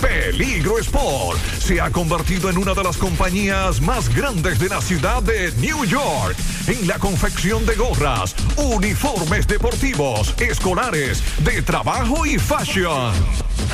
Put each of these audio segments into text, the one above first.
Peligro Sport se ha convertido en una de las compañías más grandes de la ciudad de New York en la confección de gorras, uniformes deportivos, escolares, de trabajo y fashion.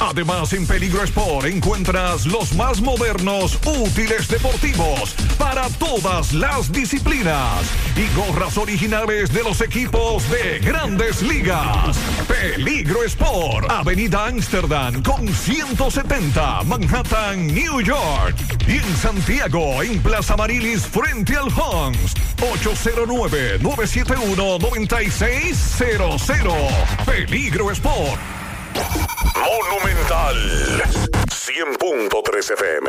Además, en Peligro Sport encuentras los más modernos útiles deportivos para todas las disciplinas y gorras originales de los equipos de grandes ligas. Peligro Sport, Avenida Amsterdam con 170, Manhattan, New York. Y en Santiago, en Plaza Marilis, frente al Hans, 809-971-9600. Peligro Sport. Monumental 100.3 FM.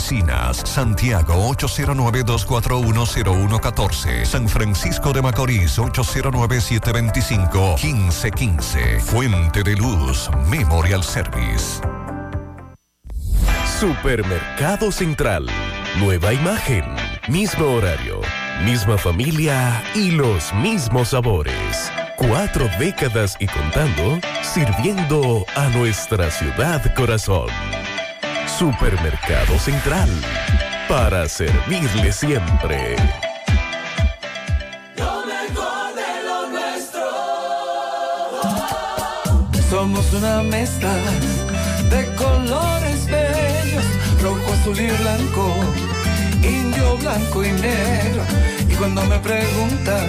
Santiago 809-241-0114. San Francisco de Macorís 809-725-1515. Fuente de Luz Memorial Service. Supermercado Central. Nueva imagen. Mismo horario. Misma familia y los mismos sabores. Cuatro décadas y contando, sirviendo a nuestra ciudad corazón. Supermercado Central. Para servirle siempre. Lo mejor de lo nuestro. Somos una mezcla de colores bellos, rojo, azul y blanco, indio, blanco y negro. Y cuando me preguntan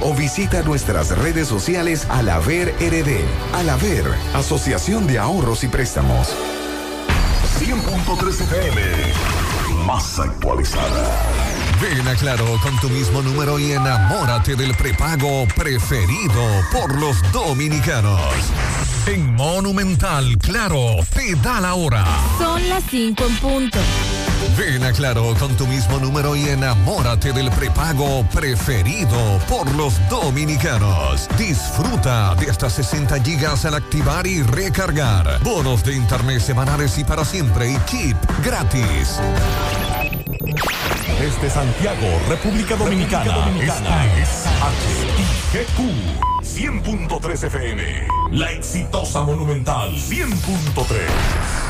o visita nuestras redes sociales Alaver RD. Alaver, Asociación de Ahorros y Préstamos. 100.3 FM. Más actualizada. Ven a Claro con tu mismo número y enamórate del prepago preferido por los dominicanos. En Monumental, Claro, te da la hora. Son las 5 en punto. Ven a Claro con tu mismo número y enamórate del prepago preferido por los dominicanos. Disfruta de hasta 60 gigas al activar y recargar. Bonos de internet semanales y para siempre y chip gratis. Desde Santiago, República Dominicana. Esta es HIGQ 100.3 FM. La exitosa Monumental 100.3.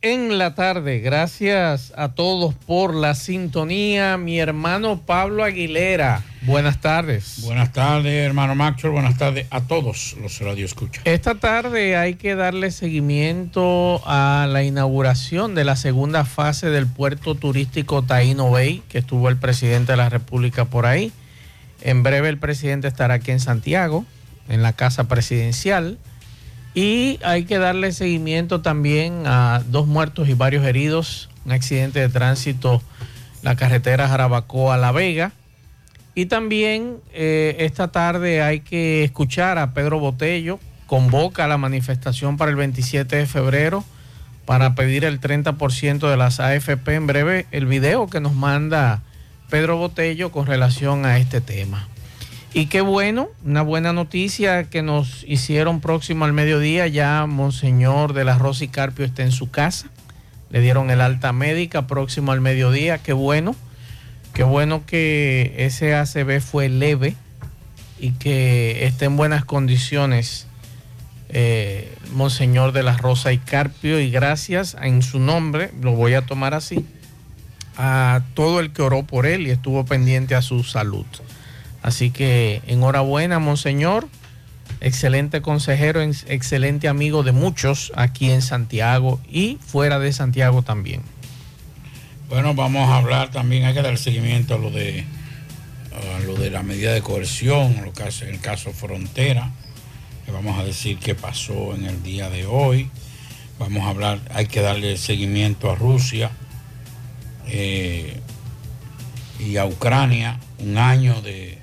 en la tarde. Gracias a todos por la sintonía. Mi hermano Pablo Aguilera. Buenas tardes. Buenas tardes, hermano Maxwell. Buenas tardes a todos los radioescuchas. Esta tarde hay que darle seguimiento a la inauguración de la segunda fase del puerto turístico Taino Bay, que estuvo el presidente de la República por ahí. En breve el presidente estará aquí en Santiago, en la casa presidencial. Y hay que darle seguimiento también a dos muertos y varios heridos. Un accidente de tránsito, la carretera Jarabacoa-La Vega. Y también eh, esta tarde hay que escuchar a Pedro Botello, convoca la manifestación para el 27 de febrero para pedir el 30% de las AFP en breve, el video que nos manda Pedro Botello con relación a este tema. Y qué bueno, una buena noticia que nos hicieron próximo al mediodía, ya Monseñor de la Rosa y Carpio está en su casa, le dieron el alta médica próximo al mediodía, qué bueno, qué bueno que ese ACB fue leve y que esté en buenas condiciones eh, Monseñor de la Rosa y Carpio. Y gracias en su nombre, lo voy a tomar así, a todo el que oró por él y estuvo pendiente a su salud. Así que enhorabuena, Monseñor. Excelente consejero, excelente amigo de muchos aquí en Santiago y fuera de Santiago también. Bueno, vamos a hablar también, hay que dar seguimiento a lo de, lo de la medida de coerción, lo que hace el caso Frontera. Vamos a decir qué pasó en el día de hoy. Vamos a hablar, hay que darle seguimiento a Rusia eh, y a Ucrania, un año de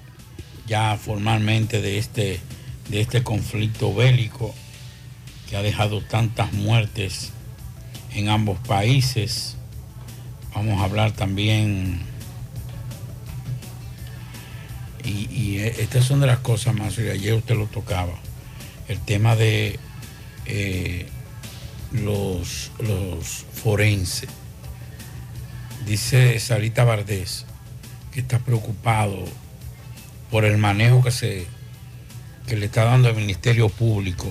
ya formalmente de este, de este conflicto bélico que ha dejado tantas muertes en ambos países. Vamos a hablar también, y, estas son de las cosas más, y ayer usted lo tocaba, el tema de eh, los, los forenses. Dice Sarita Bardés que está preocupado por el manejo que, se, que le está dando el Ministerio Público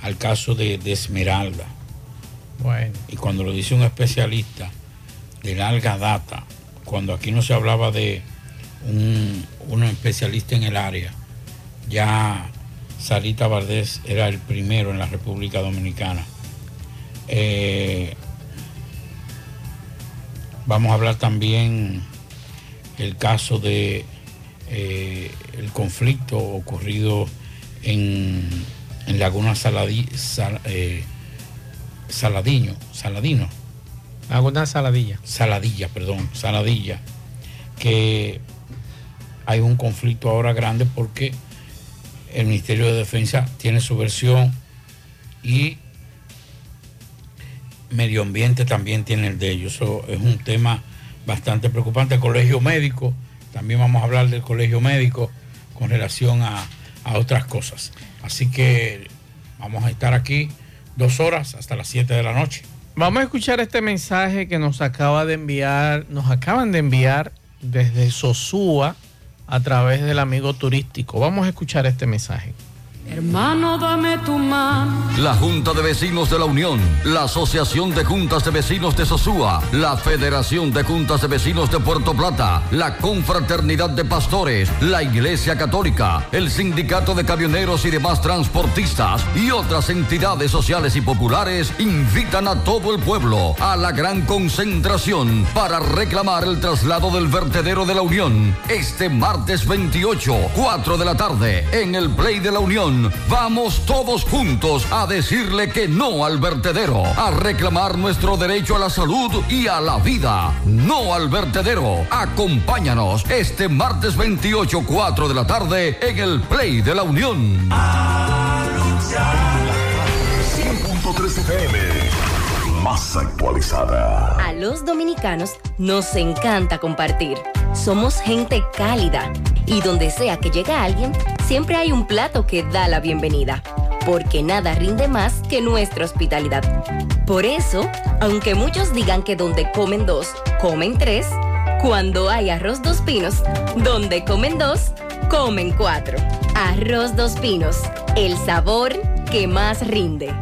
al caso de, Esmeralda. Bueno. Y cuando lo dice un especialista de larga data, cuando aquí no se hablaba de un, especialista en el área, ya Sarita Valdés era el primero en la República Dominicana. Eh, vamos a hablar también el caso de eh, el conflicto ocurrido en, Laguna Saladí, eh, Saladiño, Saladino. Laguna Saladilla. Saladilla, perdón, Saladilla, que hay un conflicto ahora grande porque el Ministerio de Defensa tiene su versión y Medio Ambiente también tiene el de ellos. Eso es un tema bastante preocupante. El Colegio Médico también vamos a hablar del colegio médico con relación a, otras cosas. Así que vamos a estar aquí dos horas hasta las 7 de la noche. Vamos a escuchar este mensaje que nos acaba de enviar, nos acaban de enviar desde Sosúa a través del amigo turístico. Vamos a escuchar este mensaje. Hermano, dame tu mano. La Junta de Vecinos de la Unión, la Asociación de Juntas de Vecinos de Sosúa, la Federación de Juntas de Vecinos de Puerto Plata, la Confraternidad de Pastores, la Iglesia Católica, el Sindicato de Camioneros y demás transportistas y otras entidades sociales y populares invitan a todo el pueblo a la gran concentración para reclamar el traslado del vertedero de la Unión este martes 28, 4 de la tarde, en el Play de la Unión Vamos todos juntos a decirle que no al vertedero, a reclamar nuestro derecho a la salud y a la vida. No al vertedero. Acompáñanos este martes 28, 4 de la tarde en el Play de la Unión. 100.3 FM más actualizada. A los dominicanos nos encanta compartir. Somos gente cálida y donde sea que llega alguien, siempre hay un plato que da la bienvenida, porque nada rinde más que nuestra hospitalidad. Por eso, aunque muchos digan que donde comen dos, comen tres, cuando hay arroz dos pinos, donde comen dos, comen cuatro. Arroz dos pinos, el sabor que más rinde.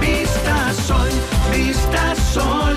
Vista sol, vista sol,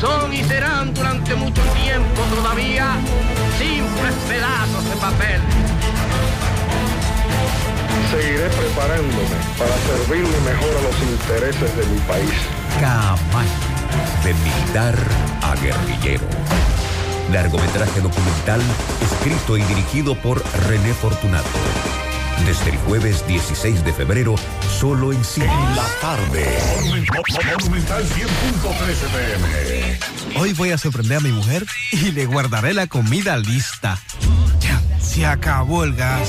son y serán durante mucho tiempo todavía simples pedazos de papel. Seguiré preparándome para servirle mejor a los intereses de mi país. Camaño, de militar a guerrillero. Largometraje documental escrito y dirigido por René Fortunato. Desde el jueves 16 de febrero, solo en cine. En la tarde. Monumental 100.13 pm. Hoy voy a sorprender a mi mujer y le guardaré la comida lista. Ya, se acabó el gas.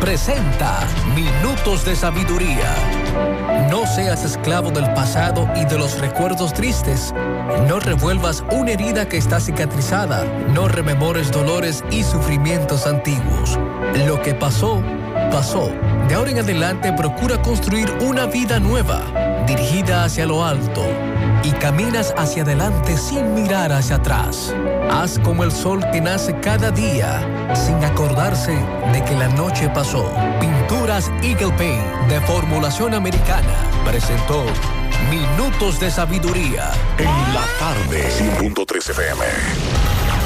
presenta Minutos de Sabiduría. No seas esclavo del pasado y de los recuerdos tristes. No revuelvas una herida que está cicatrizada. No rememores dolores y sufrimientos antiguos. Lo que pasó, pasó. De ahora en adelante procura construir una vida nueva, dirigida hacia lo alto. Y caminas hacia adelante sin mirar hacia atrás. Haz como el sol que nace cada día, sin acordarse de que la noche pasó. Pinturas Eagle Paint de formulación americana presentó Minutos de Sabiduría. En la tarde. 100.13 FM.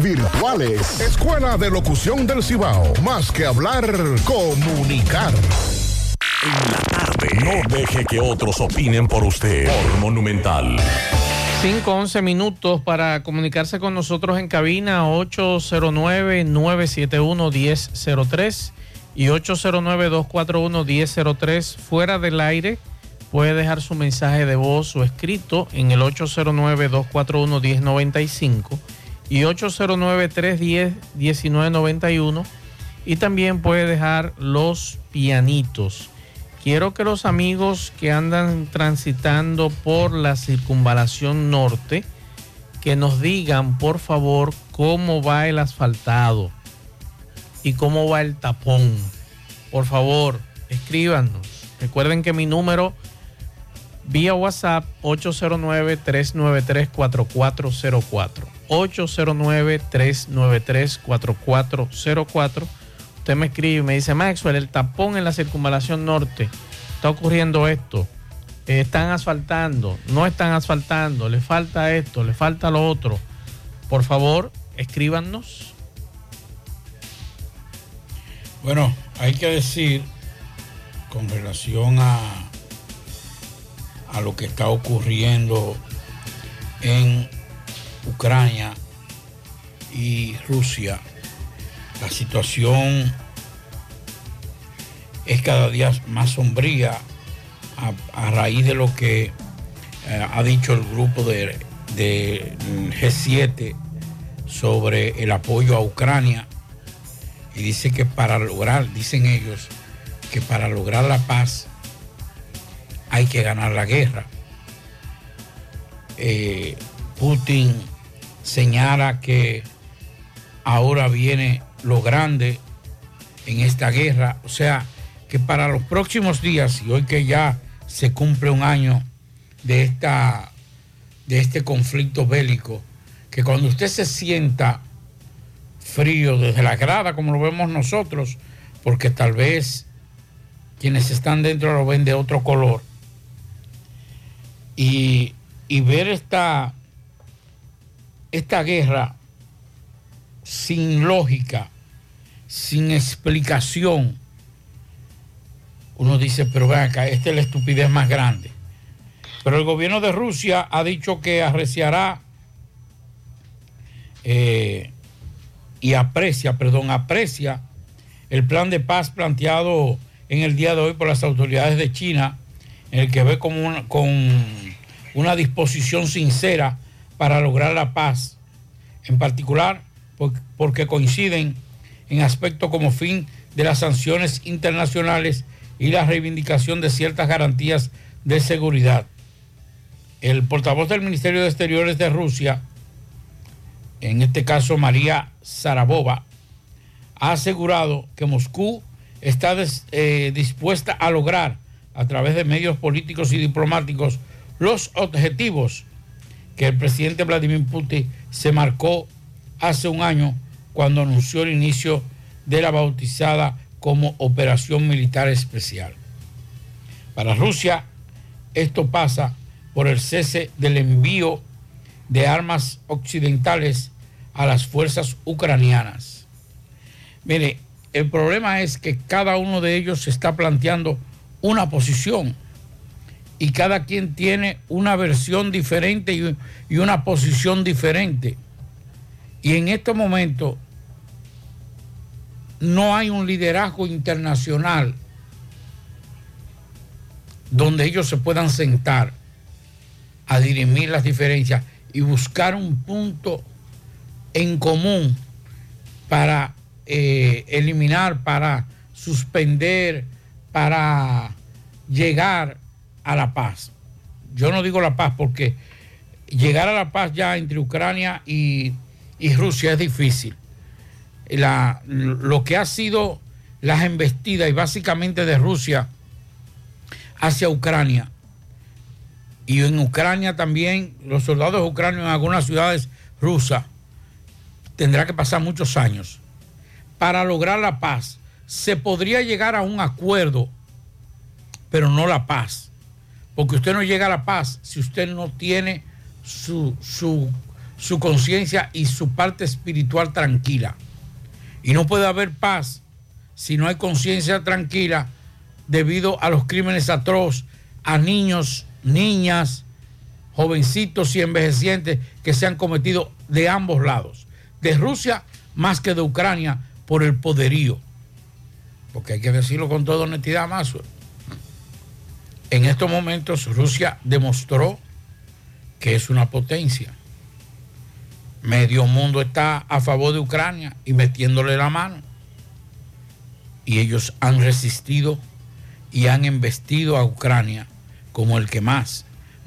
virtuales. Escuela de Locución del Cibao. Más que hablar, comunicar. En la tarde. No deje que otros opinen por usted. Por Monumental. 5, 11 minutos para comunicarse con nosotros en cabina 809-971-1003 y 809-241-1003 fuera del aire. Puede dejar su mensaje de voz o escrito en el 809-241-1095 y 809-310-1991 y también puede dejar los pianitos. Quiero que los amigos que andan transitando por la circunvalación norte, que nos digan por favor cómo va el asfaltado y cómo va el tapón. Por favor, escríbanos. Recuerden que mi número vía WhatsApp 809-393-4404. 809-393-4404. Usted me escribe y me dice, Maxwell, el tapón en la circunvalación norte, está ocurriendo esto. eh, están asfaltando, no están asfaltando, le falta esto, le falta lo otro. Por favor, escríbanos. Bueno, hay que decir con relación a, a lo que está ocurriendo en Ucrania y Rusia, la situación es cada día más sombría a, raíz de lo que eh, ha dicho el grupo de, de G7 sobre el apoyo a Ucrania y dice que para lograr, dicen ellos, que para lograr la paz hay que ganar la guerra. Eh, Putin señala que ahora viene lo grande en esta guerra, o sea, que para los próximos días, y hoy que ya se cumple un año de, esta, de este conflicto bélico, que cuando usted se sienta frío desde la grada, como lo vemos nosotros, porque tal vez quienes están dentro lo ven de otro color, y, y ver esta, esta guerra sin lógica, sin explicación, uno dice, pero ven acá, esta es la estupidez más grande. Pero el gobierno de Rusia ha dicho que arreciará eh, y aprecia, perdón, aprecia el plan de paz planteado en el día de hoy por las autoridades de China, en el que ve como con una disposición sincera para lograr la paz, en particular porque coinciden en aspectos como fin de las sanciones internacionales y la reivindicación de ciertas garantías de seguridad. El portavoz del Ministerio de Exteriores de Rusia, en este caso María Zarabova, ha asegurado que Moscú está eh, dispuesta a lograr a través de medios políticos y diplomáticos los objetivos que el presidente Vladimir Putin se marcó hace un año cuando anunció el inicio de la bautizada como operación militar especial. Para Rusia, esto pasa por el cese del envío de armas occidentales a las fuerzas ucranianas. Mire, el problema es que cada uno de ellos está planteando una posición y cada quien tiene una versión diferente y, una posición diferente. Y en este momento no hay un liderazgo internacional donde ellos se puedan sentar a dirimir las diferencias y buscar un punto en común para eh, eliminar, para suspender, para llegar a la paz. Yo no digo la paz porque llegar a la paz ya entre Ucrania y, y Rusia es difícil la, lo que ha sido las embestidas y básicamente de Rusia hacia Ucrania. Y en Ucrania también, los soldados ucranianos en algunas ciudades rusas, tendrá que pasar muchos años para lograr la paz. Se podría llegar a un acuerdo, pero no la paz. Porque usted no llega a la paz si usted no tiene su, su, conciencia y su parte espiritual tranquila. Y no puede haber paz si no hay conciencia tranquila debido a los crímenes atroz a niños, niñas, jovencitos y envejecientes que se han cometido de ambos lados, de Rusia más que de Ucrania por el poderío. Porque hay que decirlo con toda honestidad, más. En estos momentos Rusia demostró que es una potencia Medio mundo está a favor de Ucrania y metiéndole la mano. Y ellos han resistido y han investido a Ucrania como el que más.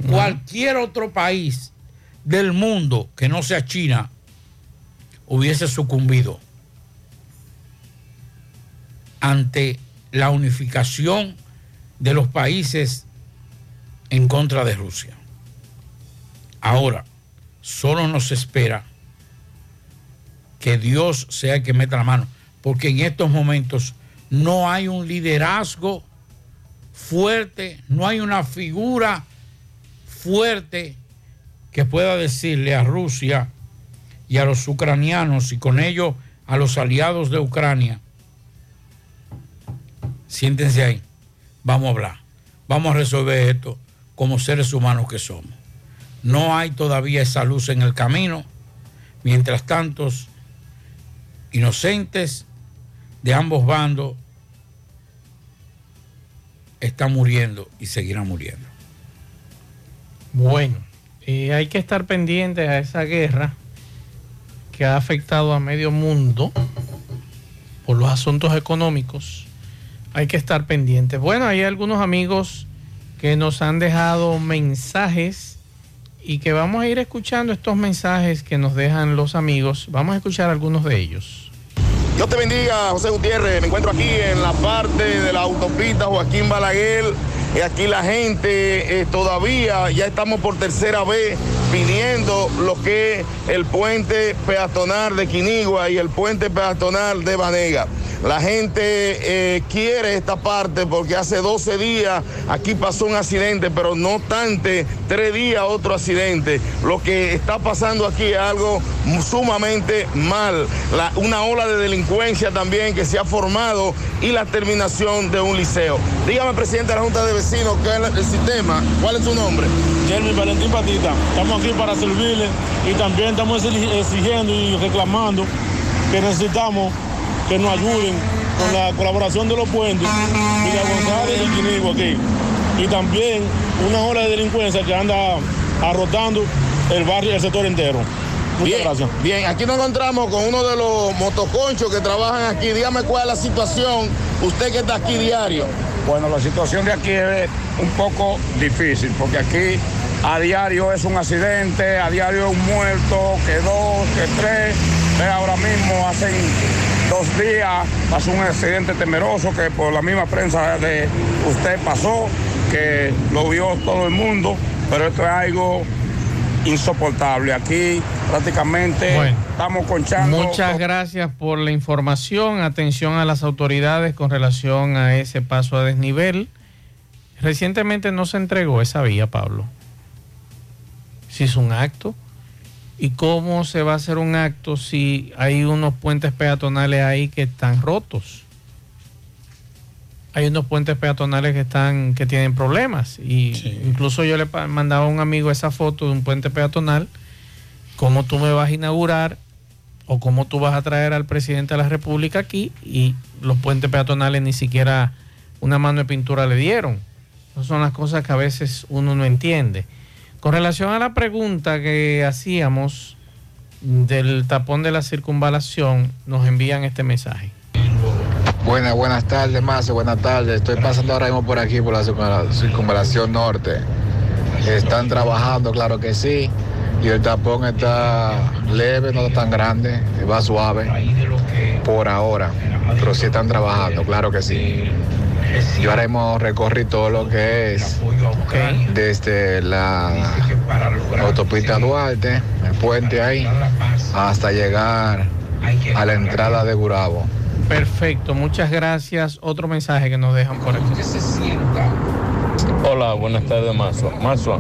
Cualquier otro país del mundo que no sea China hubiese sucumbido ante la unificación de los países en contra de Rusia. Ahora, solo nos espera que Dios sea el que meta la mano, porque en estos momentos no hay un liderazgo fuerte, no hay una figura fuerte que pueda decirle a Rusia y a los ucranianos y con ello a los aliados de Ucrania, siéntense ahí, vamos a hablar, vamos a resolver esto como seres humanos que somos. No hay todavía esa luz en el camino, mientras tantos inocentes de ambos bandos están muriendo y seguirán muriendo. Bueno, eh, hay que estar pendientes a esa guerra que ha afectado a medio mundo por los asuntos económicos. Hay que estar pendientes. Bueno, hay algunos amigos que nos han dejado mensajes y que vamos a ir escuchando estos mensajes que nos dejan los amigos. Vamos a escuchar algunos de ellos. Dios te bendiga, José Gutiérrez. Me encuentro aquí en la parte de la autopista Joaquín Balaguer. Y aquí la gente eh, todavía, ya estamos por tercera vez pidiendo lo que es el puente peatonal de Quinigua y el puente peatonal de Banega. La gente eh, quiere esta parte porque hace 12 días aquí pasó un accidente, pero no obstante, tres días otro accidente. Lo que está pasando aquí es algo sumamente mal. Una ola de delincuencia también que se ha formado y la terminación de un liceo. Dígame, presidente de la Junta de Vecinos, ¿qué es el sistema? ¿Cuál es su nombre? Jeremy Valentín Patita, estamos aquí para servirle y también estamos exi- exigiendo y reclamando que necesitamos que nos ayuden con la colaboración de los puentes, Villa González y Quinigo aquí. Y también una ola de delincuencia que anda arrotando el barrio el sector entero. Muchas Bien, gracias. Bien, aquí nos encontramos con uno de los motoconchos que trabajan aquí. Dígame cuál es la situación, usted que está aquí diario. Bueno, la situación de aquí es un poco difícil, porque aquí a diario es un accidente, a diario es un muerto, que dos, que tres. Ahora mismo, hace dos días, pasó un accidente temeroso que por la misma prensa de usted pasó, que lo vio todo el mundo, pero esto es algo insoportable. Aquí prácticamente estamos conchando. Muchas gracias por la información. Atención a las autoridades con relación a ese paso a desnivel. Recientemente no se entregó esa vía, Pablo. Si es un acto. ¿Y cómo se va a hacer un acto si hay unos puentes peatonales ahí que están rotos? Hay unos puentes peatonales que están que tienen problemas y incluso yo le mandaba a un amigo esa foto de un puente peatonal cómo tú me vas a inaugurar o cómo tú vas a traer al presidente de la República aquí y los puentes peatonales ni siquiera una mano de pintura le dieron. Esas son las cosas que a veces uno no entiende. Con relación a la pregunta que hacíamos del tapón de la circunvalación, nos envían este mensaje. Buenas, buenas tardes, Mazo, buenas tardes. Estoy pasando ahora mismo por aquí, por la circunvala- circunvalación norte. Están trabajando, claro que sí. Y el tapón está leve, no tan grande, va suave por ahora. Pero sí están trabajando, claro que sí. Yo ahora mismo recorrí todo lo que es desde la autopista Duarte, el puente ahí, hasta llegar a la entrada de Gurabo. Perfecto, muchas gracias. Otro mensaje que nos dejan por aquí. Hola, buenas tardes, Mazo. Mazo,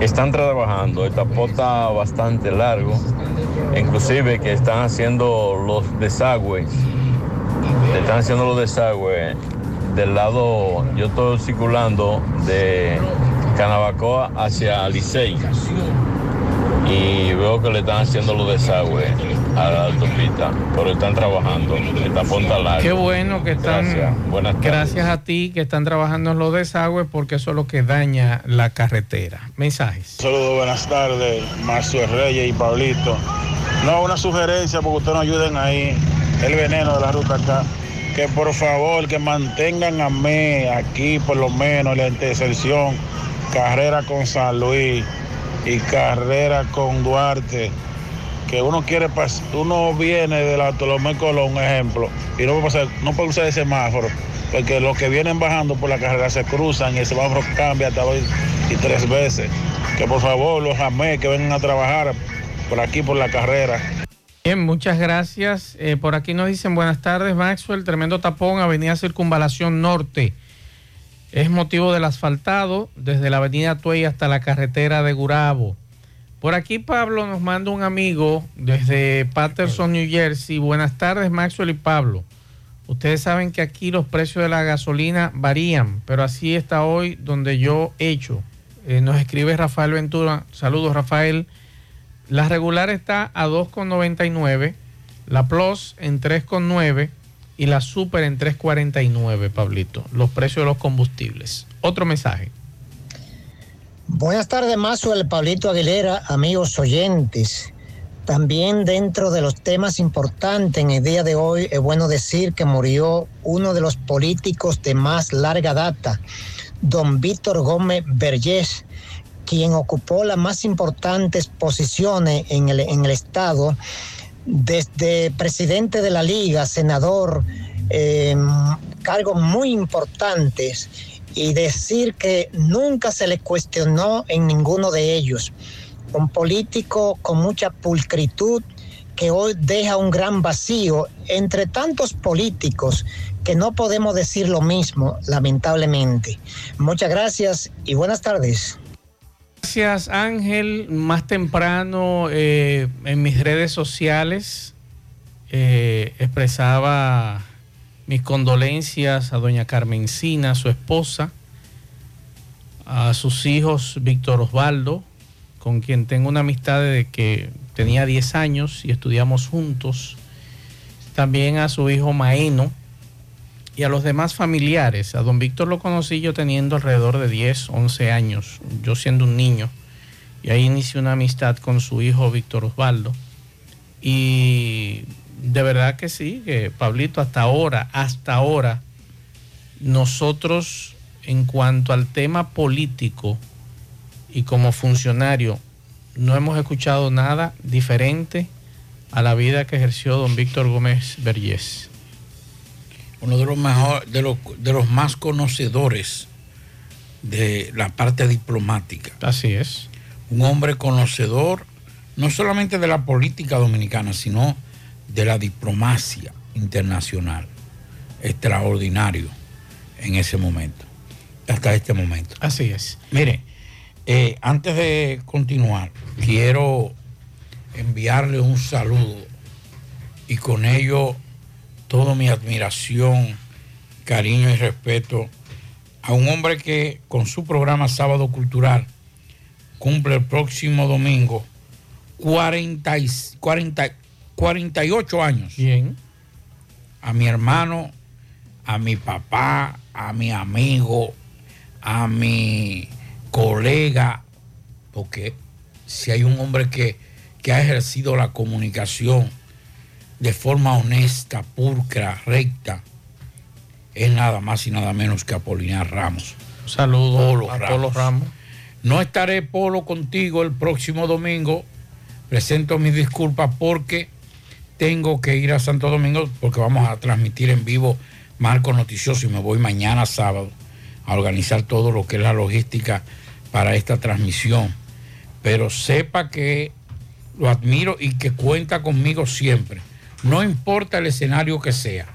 están trabajando, el tapón bastante largo, inclusive que están haciendo los desagües, están haciendo los desagües del lado, yo estoy circulando de Canabacoa hacia Licey y veo que le están haciendo los desagües a la autopista, pero están trabajando, el tapón está largo. Qué bueno que están. Gracias. Buenas tardes. Gracias a ti que están trabajando en los desagües porque eso es lo que daña la carretera. Mensajes. Saludos, buenas tardes, Marcio Reyes y Pablito. No, una sugerencia porque ustedes nos ayuden ahí, el veneno de la ruta acá. Que por favor, que mantengan a mí aquí por lo menos la intersección, carrera con San Luis y carrera con Duarte. Que uno quiere pas- uno viene de la Bartolomé Colón, un ejemplo, y no puede, pasar, no puede usar el semáforo, porque los que vienen bajando por la carrera se cruzan y el semáforo cambia hasta dos y tres veces. Que por favor los amé que vengan a trabajar por aquí por la carrera. Bien, muchas gracias. Eh, por aquí nos dicen buenas tardes, Maxwell. Tremendo tapón, Avenida Circunvalación Norte. Es motivo del asfaltado desde la avenida Tuey hasta la carretera de Gurabo. Por aquí Pablo nos manda un amigo desde Patterson, New Jersey. Buenas tardes Maxwell y Pablo. Ustedes saben que aquí los precios de la gasolina varían, pero así está hoy donde yo hecho. Eh, nos escribe Rafael Ventura. Saludos Rafael. La regular está a 2,99, la Plus en 3,9 y la Super en 3,49, Pablito. Los precios de los combustibles. Otro mensaje. Buenas tardes, Mazo, el Pablito Aguilera, amigos oyentes. También dentro de los temas importantes en el día de hoy es bueno decir que murió uno de los políticos de más larga data, don Víctor Gómez Vergés, quien ocupó las más importantes posiciones en el, en el Estado, desde presidente de la Liga, senador, eh, cargos muy importantes, y decir que nunca se le cuestionó en ninguno de ellos un político con mucha pulcritud que hoy deja un gran vacío entre tantos políticos que no podemos decir lo mismo, lamentablemente. Muchas gracias y buenas tardes. Gracias Ángel. Más temprano eh, en mis redes sociales eh, expresaba mis condolencias a doña Carmencina, su esposa, a sus hijos Víctor Osvaldo, con quien tengo una amistad desde que tenía 10 años y estudiamos juntos. También a su hijo Maeno y a los demás familiares. A don Víctor lo conocí yo teniendo alrededor de 10, 11 años, yo siendo un niño. Y ahí inicié una amistad con su hijo Víctor Osvaldo. Y de verdad que sí, que Pablito, hasta ahora, hasta ahora, nosotros en cuanto al tema político, y como funcionario no hemos escuchado nada diferente a la vida que ejerció don Víctor Gómez Vergés. Uno de los mejor, de los, de los más conocedores de la parte diplomática. Así es. Un hombre conocedor no solamente de la política dominicana, sino de la diplomacia internacional. Extraordinario en ese momento, hasta este momento. Así es. Mire, eh, antes de continuar, quiero enviarle un saludo y con ello toda mi admiración, cariño y respeto a un hombre que con su programa Sábado Cultural cumple el próximo domingo 40, 40, 48 años. Bien. A mi hermano, a mi papá, a mi amigo, a mi colega, porque si hay un hombre que, que ha ejercido la comunicación de forma honesta, pulcra, recta, es nada más y nada menos que Apolinar Ramos. Saludos a Polo Ramos. No estaré, Polo, contigo el próximo domingo. Presento mis disculpas porque tengo que ir a Santo Domingo porque vamos a transmitir en vivo Marco Noticioso y me voy mañana sábado a organizar todo lo que es la logística para esta transmisión. Pero sepa que lo admiro y que cuenta conmigo siempre. No importa el escenario que sea,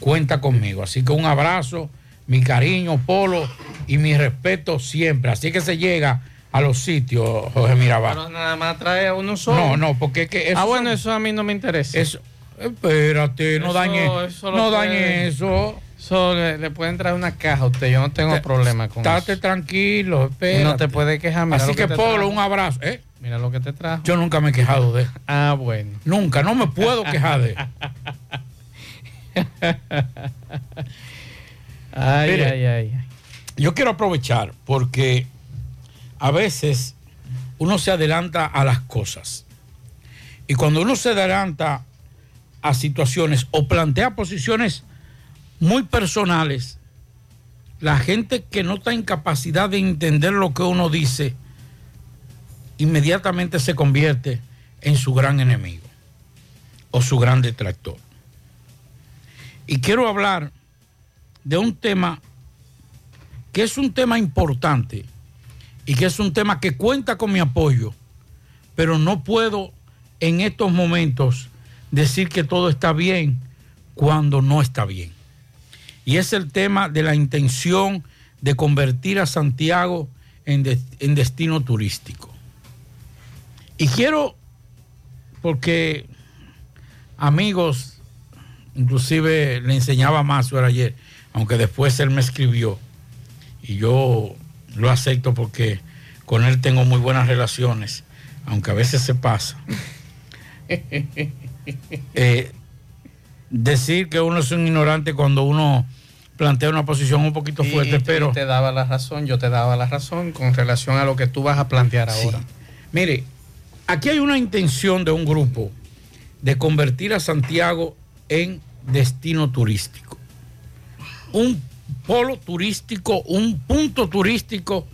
cuenta conmigo. Así que un abrazo, mi cariño, Polo, y mi respeto siempre. Así que se llega a los sitios, Jorge Mirabal. Pero nada más trae a uno solo. No, no, porque es que eso. Ah, bueno, eso a mí no me interesa. Eso, espérate, no dañe, no dañe eso. So, le, le, pueden traer una caja a usted, yo no tengo te, problema con estate eso. tranquilo, espérate. No te puede quejar. Así que, Polo, un abrazo. ¿eh? Mira lo que te trajo. Yo nunca me he quejado de Ah, bueno. Nunca, no me puedo quejar de ay, Mire, ay, ay. Yo quiero aprovechar porque a veces uno se adelanta a las cosas. Y cuando uno se adelanta a situaciones o plantea posiciones muy personales, la gente que no está en capacidad de entender lo que uno dice, inmediatamente se convierte en su gran enemigo o su gran detractor. Y quiero hablar de un tema que es un tema importante y que es un tema que cuenta con mi apoyo, pero no puedo en estos momentos decir que todo está bien cuando no está bien. Y es el tema de la intención de convertir a Santiago en, de- en destino turístico. Y quiero, porque amigos, inclusive le enseñaba a Mazuer ayer, aunque después él me escribió, y yo lo acepto porque con él tengo muy buenas relaciones, aunque a veces se pasa. Eh, decir que uno es un ignorante cuando uno plantea una posición un poquito Y- fuerte, y pero... te daba la razón, yo te daba la razón con relación a lo que tú vas a plantear ahora. Mire, aquí hay una intención de un grupo de convertir a Santiago en destino turístico. Un polo turístico, un punto turístico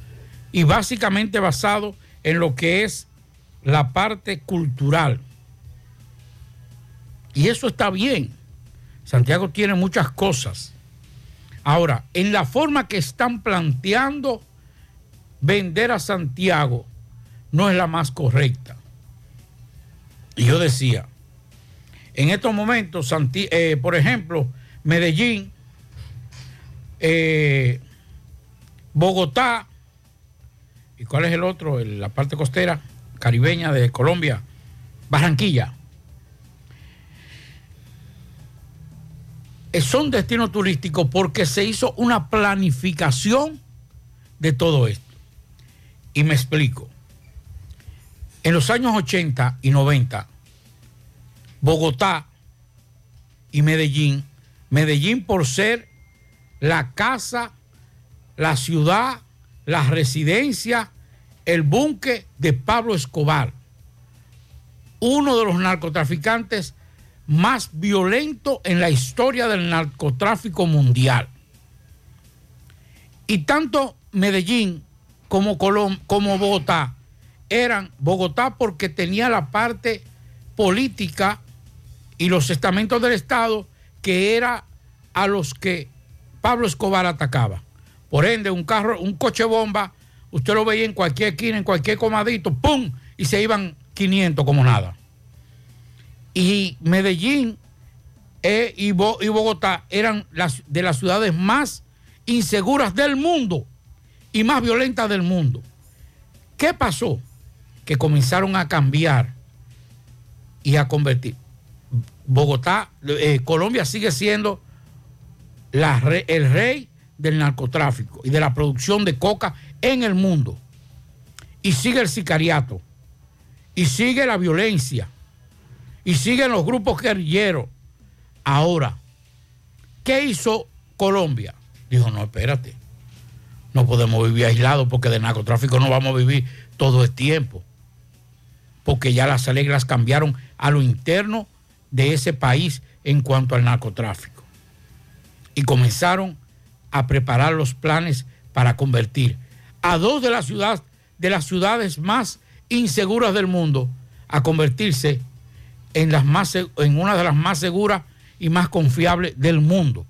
y básicamente basado en lo que es la parte cultural. Y eso está bien. Santiago tiene muchas cosas. Ahora, en la forma que están planteando vender a Santiago no es la más correcta. Y yo decía, en estos momentos, eh, por ejemplo, Medellín, eh, Bogotá, ¿y cuál es el otro? El- la parte costera caribeña de Colombia, Barranquilla. Eh, Son destinos turísticos porque se hizo una planificación de todo esto. Y me explico. En los años 80 y 90, Bogotá y Medellín, Medellín por ser la casa, la ciudad, la residencia, el búnker de Pablo Escobar, uno de los narcotraficantes más violentos en la historia del narcotráfico mundial. Y tanto Medellín como, Colom- como Bogotá eran Bogotá porque tenía la parte política y los estamentos del Estado que era a los que Pablo Escobar atacaba. Por ende, un carro, un coche bomba, usted lo veía en cualquier esquina, en cualquier comadito, ¡pum! Y se iban 500 como nada. Y Medellín eh, y, y Bogotá eran las, de las ciudades más inseguras del mundo y más violentas del mundo. ¿Qué pasó? Que comenzaron a cambiar y a convertir. Bogotá, eh, Colombia sigue siendo el rey del narcotráfico y de la producción de coca en el mundo. Y sigue el sicariato. Y sigue la violencia. Y siguen los grupos guerrilleros. Ahora, ¿qué hizo Colombia? Dijo, no, espérate. No podemos vivir aislados porque de narcotráfico no vamos a vivir todo el tiempo. Porque ya las reglas cambiaron a lo interno de ese país en cuanto al narcotráfico. Y comenzaron a preparar los planes para convertir a dos de las ciudades, de las ciudades más inseguras del mundo a convertirse en, las más, en una de las más seguras y más confiables del mundo.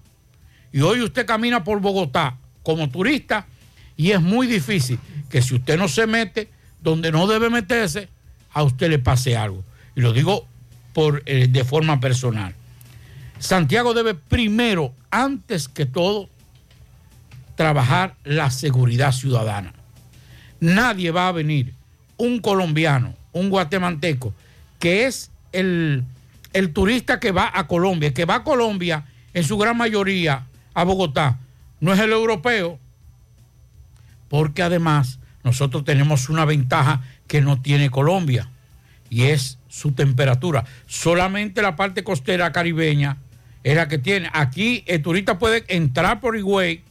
Y hoy usted camina por Bogotá como turista y es muy difícil que si usted no se mete donde no debe meterse, a usted le pase algo. Y lo digo por, eh, de forma personal. Santiago debe primero, antes que todo, trabajar la seguridad ciudadana. Nadie va a venir, un colombiano, un guatemalteco, que es el, el turista que va a Colombia, que va a Colombia en su gran mayoría a Bogotá, no es el europeo, porque además nosotros tenemos una ventaja que no tiene Colombia y es su temperatura. Solamente la parte costera caribeña es la que tiene. Aquí el turista puede entrar por Higüey,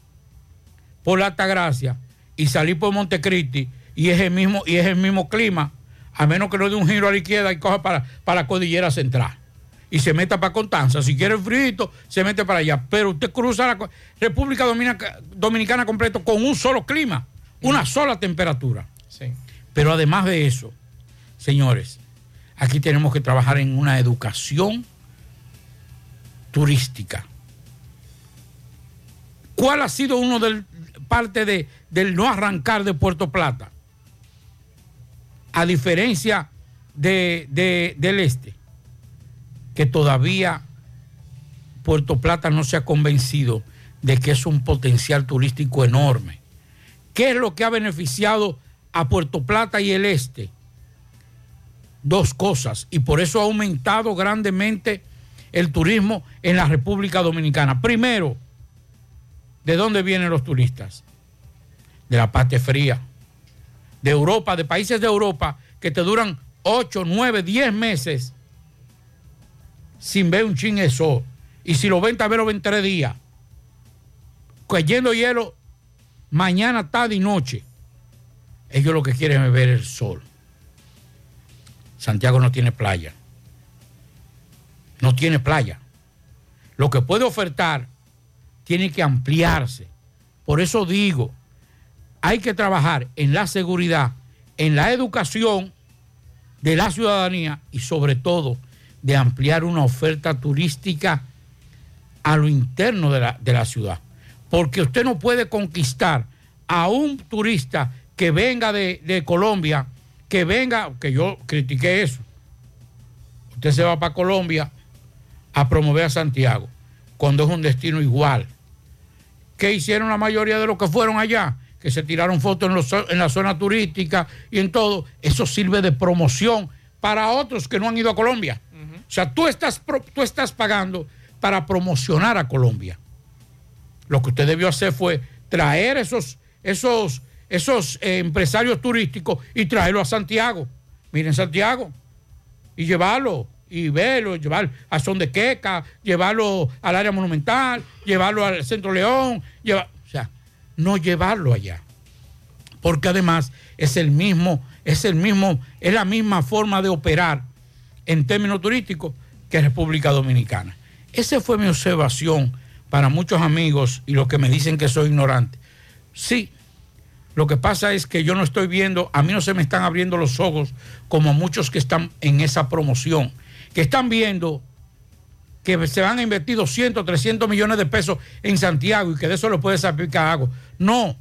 por la Altagracia y salir por Montecristi y es el mismo, y es el mismo clima, a menos que no dé un giro a la izquierda y coja para, para la cordillera central. Y se meta para Constanza. Si quiere frito, se mete para allá. Pero usted cruza la República Dominica- Dominicana completo con un solo clima, una sola temperatura. Sí. Pero además de eso, señores, aquí tenemos que trabajar en una educación turística. ¿Cuál ha sido uno del parte de, del no arrancar de Puerto Plata? A diferencia de, de- del este, que todavía Puerto Plata no se ha convencido de que es un potencial turístico enorme. ¿Qué es lo que ha beneficiado a Puerto Plata y el este? Dos cosas, y por eso ha aumentado grandemente el turismo en la República Dominicana. Primero, ¿de dónde vienen los turistas? De la parte fría, de Europa, de países de Europa que te duran 8, 9, 10 meses sin ver un chin eso. Y si lo ven, tal vez lo ven tres días. Cayendo hielo mañana, tarde y noche. Ellos lo que quieren es ver el sol. Santiago no tiene playa. No tiene playa. Lo que puede ofertar tiene que ampliarse. Por eso digo, hay que trabajar en la seguridad, en la educación de la ciudadanía y sobre todo de ampliar una oferta turística a lo interno de la, de la ciudad. Porque usted no puede conquistar a un turista que venga de, de Colombia, que venga, que yo critiqué eso. Usted se va para Colombia a promover a Santiago, cuando es un destino igual. ¿Qué hicieron la mayoría de los que fueron allá? Que se tiraron fotos en, los- en la zona turística y en todo. Eso sirve de promoción para otros que no han ido a Colombia. O sea, tú estás, tú estás pagando para promocionar a Colombia. Lo que usted debió hacer fue traer esos, esos, esos eh, empresarios turísticos y traerlo a Santiago. Miren Santiago. Y llevarlo y verlo, llevar a Son de Queca, llevarlo al área monumental, llevarlo al Centro León, o sea, no llevarlo allá. Porque además es el mismo, es el mismo, es la misma forma de operar en términos turísticos que República Dominicana. Esa fue mi observación para muchos amigos y los que me dicen que soy ignorante. Sí, lo que pasa es que yo no estoy viendo, a mí no se me están abriendo los ojos como muchos que están en esa promoción, que están viendo que se van a invertir 200, 300 millones de pesos en Santiago y que de eso le puede salpicar algo. No,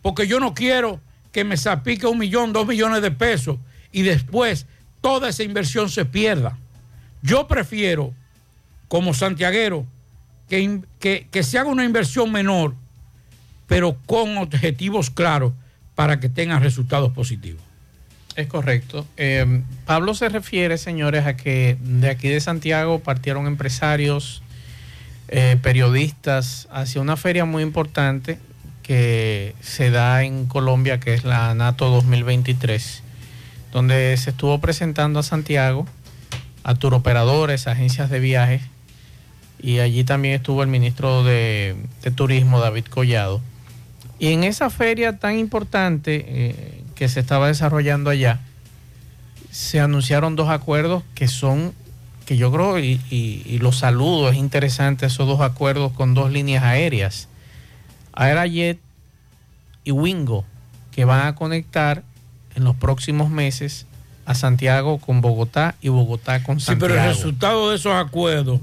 porque yo no quiero que me salpique un millón, dos millones de pesos y después toda esa inversión se pierda. Yo prefiero, como santiaguero, que- que se haga una inversión menor, pero con objetivos claros para que tengan resultados positivos. Es correcto. Eh, Pablo se refiere, señores, a que de aquí de Santiago partieron empresarios, eh, periodistas, hacia una feria muy importante que se da en Colombia, que es la NATO 2023, donde se estuvo presentando a Santiago, a turoperadores, agencias de viajes, y allí también estuvo el ministro de, de Turismo, David Collado. Y en esa feria tan importante eh, que se estaba desarrollando allá, se anunciaron dos acuerdos que son, que yo creo, y, y- y los saludo, es interesante esos dos acuerdos con dos líneas aéreas, Aerajet y Wingo, que van a conectar en los próximos meses a Santiago con Bogotá y Bogotá con Sí, Santiago. pero el resultado de esos acuerdos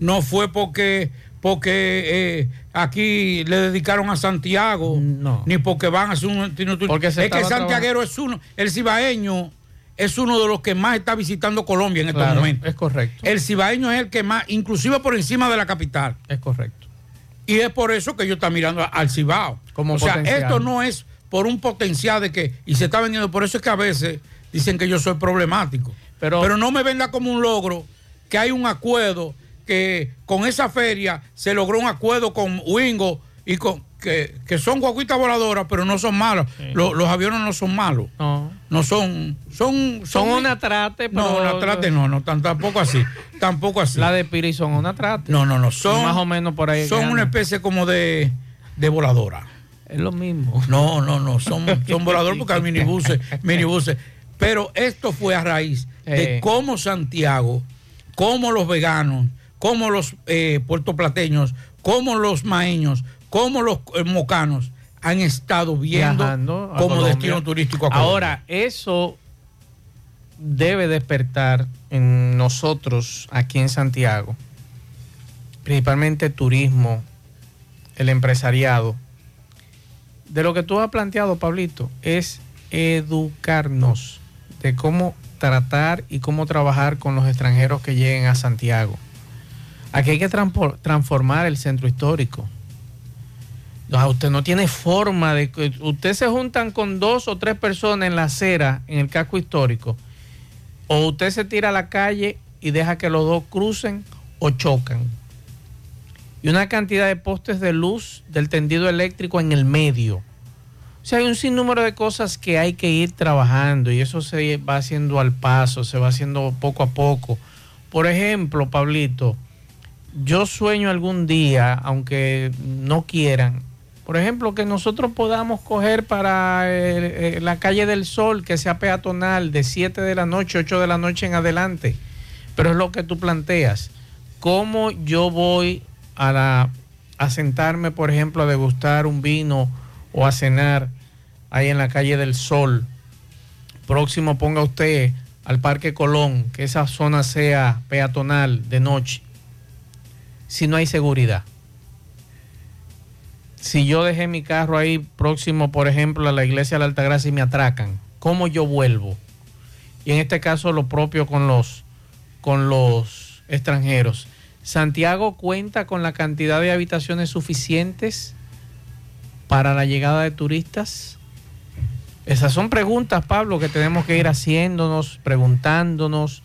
no fue porque, porque eh, aquí le dedicaron a Santiago, ni porque van a hacer un... Porque es que Santiaguero es uno, el cibaeño es uno de los que más está visitando Colombia en estos Claro, momentos. Es correcto. El cibaeño es el que más, inclusive por encima de la capital. Es correcto. Y es por eso que yo está mirando al Cibao. Como o sea, esto no es por un potencial de que, y se está vendiendo, por eso es que a veces dicen que yo soy problemático. Pero, no me venda como un logro que hay un acuerdo, que con esa feria se logró un acuerdo con Wingo y con que, que son guaguitas voladoras, pero no son malos. Los, los aviones no son malos. No. No son, son, Son una trate, pero- No, una trate no, no, tan- tampoco así. Tampoco así. La de Piri son una trate. No, no, no. Son Más o menos por ahí. Son una especie como de, de voladora. Es lo mismo. No, no, no. Son, son voladores porque hay minibuses, minibuses. Pero esto fue a raíz de Eh. cómo Santiago, cómo los veganos, cómo los eh, puertoplateños, cómo los maeños, cómo los eh, mocanos han estado viendo Viajando como Colombia. destino turístico a Colombia. Ahora, eso debe despertar en nosotros aquí en Santiago, principalmente turismo, el empresariado. De lo que tú has planteado, Pablito, es educarnos de cómo tratar y cómo trabajar con los extranjeros que lleguen a Santiago. Aquí hay que transformar el centro histórico. Usted no tiene forma de usted se juntan con dos o tres personas en la acera, en el casco histórico, o usted se tira a la calle y deja que los dos crucen o chocan. Y una cantidad de postes de luz del tendido eléctrico en el medio. O sea, hay un sinnúmero de cosas que hay que ir trabajando y eso se va haciendo al paso, se va haciendo poco a poco. Por ejemplo, Pablito, yo sueño algún día, aunque no quieran, por ejemplo, que nosotros podamos coger para eh, eh, la calle del Sol, que sea peatonal, de 7 de la noche, 8 de la noche en adelante. Pero es lo que tú planteas. ¿Cómo yo voy a, la, a sentarme, por ejemplo, a degustar un vino o a cenar ahí en la calle del Sol? Próximo ponga usted al Parque Colón, que esa zona sea peatonal de noche, si no hay seguridad si yo dejé mi carro ahí próximo, por ejemplo, a la iglesia de la Altagracia y me atracan, ¿cómo yo vuelvo? Y en este caso lo propio con los, con los extranjeros. ¿Santiago cuenta con la cantidad de habitaciones suficientes para la llegada de turistas? Esas son preguntas, Pablo, que tenemos que ir haciéndonos, preguntándonos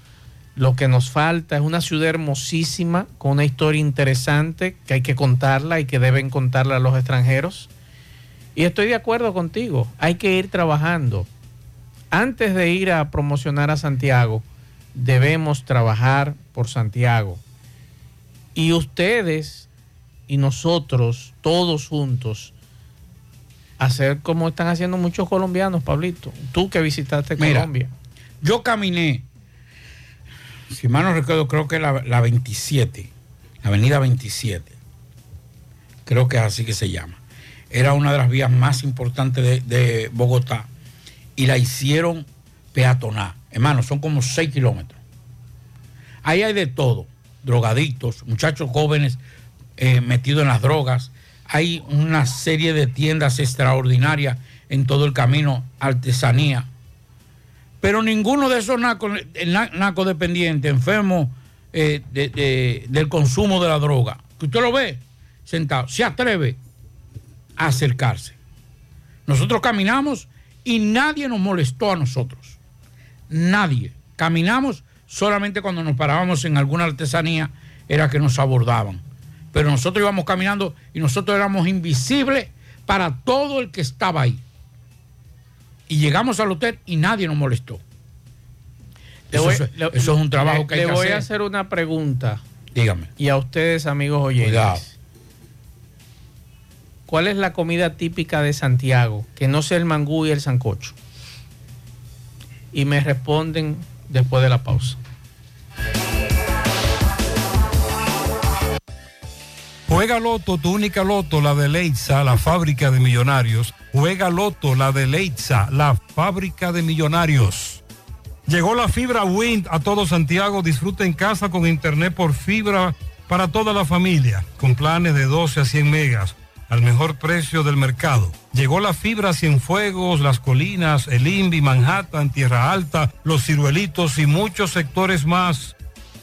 lo que nos falta es una ciudad hermosísima, con una historia interesante que hay que contarla y que deben contarla a los extranjeros. Y estoy de acuerdo contigo, hay que ir trabajando. Antes de ir a promocionar a Santiago, debemos trabajar por Santiago. Y ustedes y nosotros, todos juntos, hacer como están haciendo muchos colombianos, Pablito. Tú que visitaste Colombia. Yo caminé si mal no recuerdo, creo que la, la 27, la avenida 27, creo que es así que se llama. Era una de las vías más importantes de, Bogotá y la hicieron peatonal. Hermano, son como 6 kilómetros. Ahí hay de todo, drogadictos, muchachos jóvenes eh, metidos en las drogas. Hay una serie de tiendas extraordinarias en todo el camino, artesanía pero ninguno de esos nacos, dependientes, enfermos eh, del consumo de la droga, que usted lo ve sentado, se atreve a acercarse. Nosotros caminamos y nadie nos molestó a nosotros. Nadie. Caminamos solamente cuando nos parábamos en alguna artesanía era que nos abordaban. Pero nosotros íbamos caminando y nosotros éramos invisibles para todo el que estaba ahí y llegamos al hotel y nadie nos molestó. Eso, es un trabajo que hay que hacer. Le voy a hacer una pregunta. Dígame. Y a ustedes, amigos oyentes. ¿Cuál es la comida típica de Santiago? Que no sea el mangú y el sancocho. Y me responden después de la pausa. Juega Loto, tu única Loto, la de Leitza, la fábrica de millonarios. Juega Loto, la de Leitza, la fábrica de millonarios. Llegó la fibra Wind a todo Santiago. Disfruta en casa con internet por fibra para toda la familia, con planes de 12 a 100 megas al mejor precio del mercado. Llegó la fibra Cienfuegos, Las Colinas, El Invi, Manhattan, Tierra Alta, Los Ciruelitos y muchos sectores más.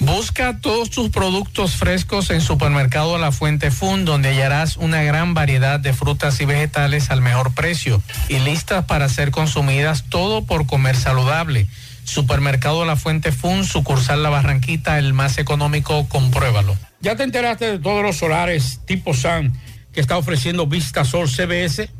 Busca todos tus productos frescos en Supermercado La Fuente Fun, donde hallarás una gran variedad de frutas y vegetales al mejor precio y listas para ser consumidas, todo por comer saludable. Supermercado La Fuente Fun, sucursal La Barranquita, el más económico, compruébalo. ¿Ya te enteraste de todos los solares tipo SAN que está ofreciendo Vista Sol CBS?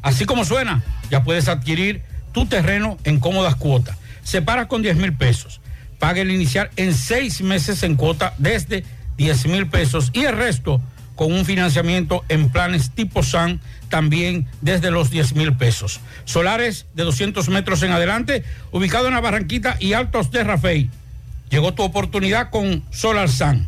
Así como suena, ya puedes adquirir tu terreno en cómodas cuotas. Separa con 10 mil pesos pague el inicial en seis meses en cuota desde 10 mil pesos y el resto con un financiamiento en planes tipo SAN también desde los 10 mil pesos. Solares de 200 metros en adelante, ubicado en la Barranquita y Altos de Rafey. Llegó tu oportunidad con Solar SAN.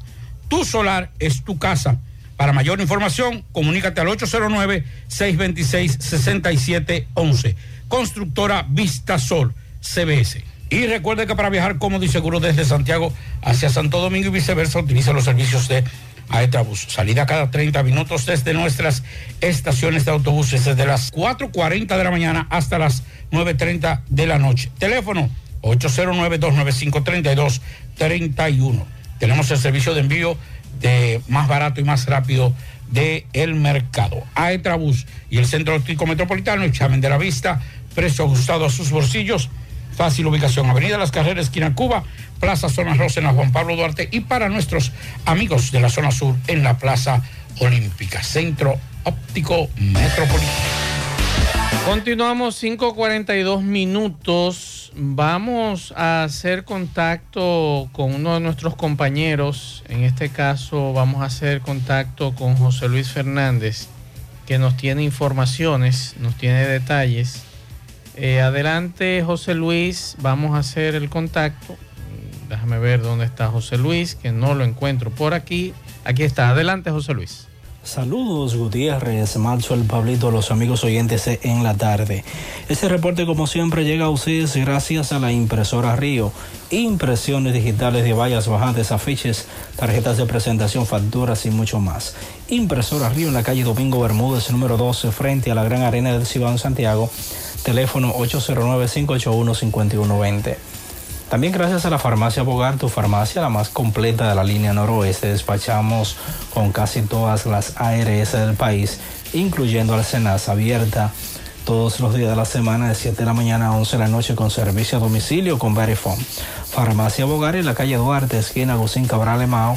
Tu solar es tu casa. Para mayor información, comunícate al 809-626-6711. Constructora Vista Sol, CBS. Y recuerde que para viajar cómodo y seguro desde Santiago hacia Santo Domingo y viceversa, utiliza los servicios de Aetrabús. Salida cada 30 minutos desde nuestras estaciones de autobuses, desde las 4.40 de la mañana hasta las 9.30 de la noche. Teléfono 809-295-3231. Tenemos el servicio de envío de más barato y más rápido del el mercado. Aetrabús y el Centro Óptico Metropolitano, examen de la vista, precio ajustado a sus bolsillos, fácil ubicación, Avenida Las Carreras, esquina Cuba, Plaza Zona Rosa en la Juan Pablo Duarte y para nuestros amigos de la zona sur en la Plaza Olímpica, Centro Óptico Metropolitano. Continuamos 5.42 minutos. Vamos a hacer contacto con uno de nuestros compañeros. En este caso vamos a hacer contacto con José Luis Fernández, que nos tiene informaciones, nos tiene detalles. Eh, adelante José Luis, vamos a hacer el contacto. Déjame ver dónde está José Luis, que no lo encuentro por aquí. Aquí está, adelante José Luis. Saludos Gutiérrez, Marzo, Pablito, los amigos oyentes en la tarde. Este reporte como siempre llega a ustedes gracias a la impresora Río. Impresiones digitales de vallas bajantes, afiches, tarjetas de presentación, facturas y mucho más. Impresora Río en la calle Domingo Bermúdez, número 12, frente a la Gran Arena del Cibao en Santiago. Teléfono 809-581-5120. También gracias a la farmacia Bogar, tu farmacia, la más completa de la línea noroeste, despachamos con casi todas las ARS del país, incluyendo Alcenas abierta todos los días de la semana de 7 de la mañana a 11 de la noche con servicio a domicilio con Verifone. Farmacia Bogar en la calle Duarte, esquina Agustín Cabral Emao.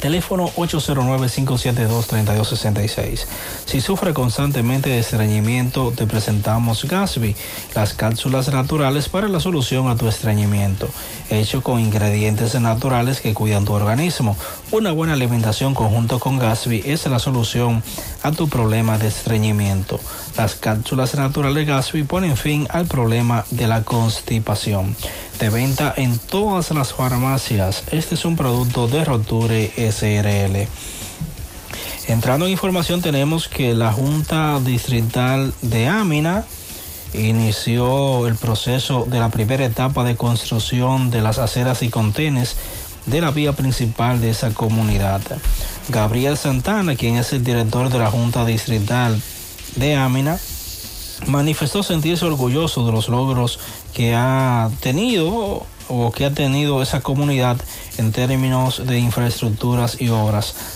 Teléfono 809-572-3266. Si sufre constantemente de estreñimiento, te presentamos Gasby, las cápsulas naturales para la solución a tu estreñimiento, hecho con ingredientes naturales que cuidan tu organismo. Una buena alimentación conjunto con Gasby es la solución a tu problema de estreñimiento. Las cápsulas naturales Gasby ponen fin al problema de la constipación de venta en todas las farmacias. Este es un producto de Roture SRL. Entrando en información tenemos que la Junta Distrital de Amina inició el proceso de la primera etapa de construcción de las aceras y contenes de la vía principal de esa comunidad. Gabriel Santana, quien es el director de la Junta Distrital de Amina, manifestó sentirse orgulloso de los logros que ha tenido o que ha tenido esa comunidad en términos de infraestructuras y obras.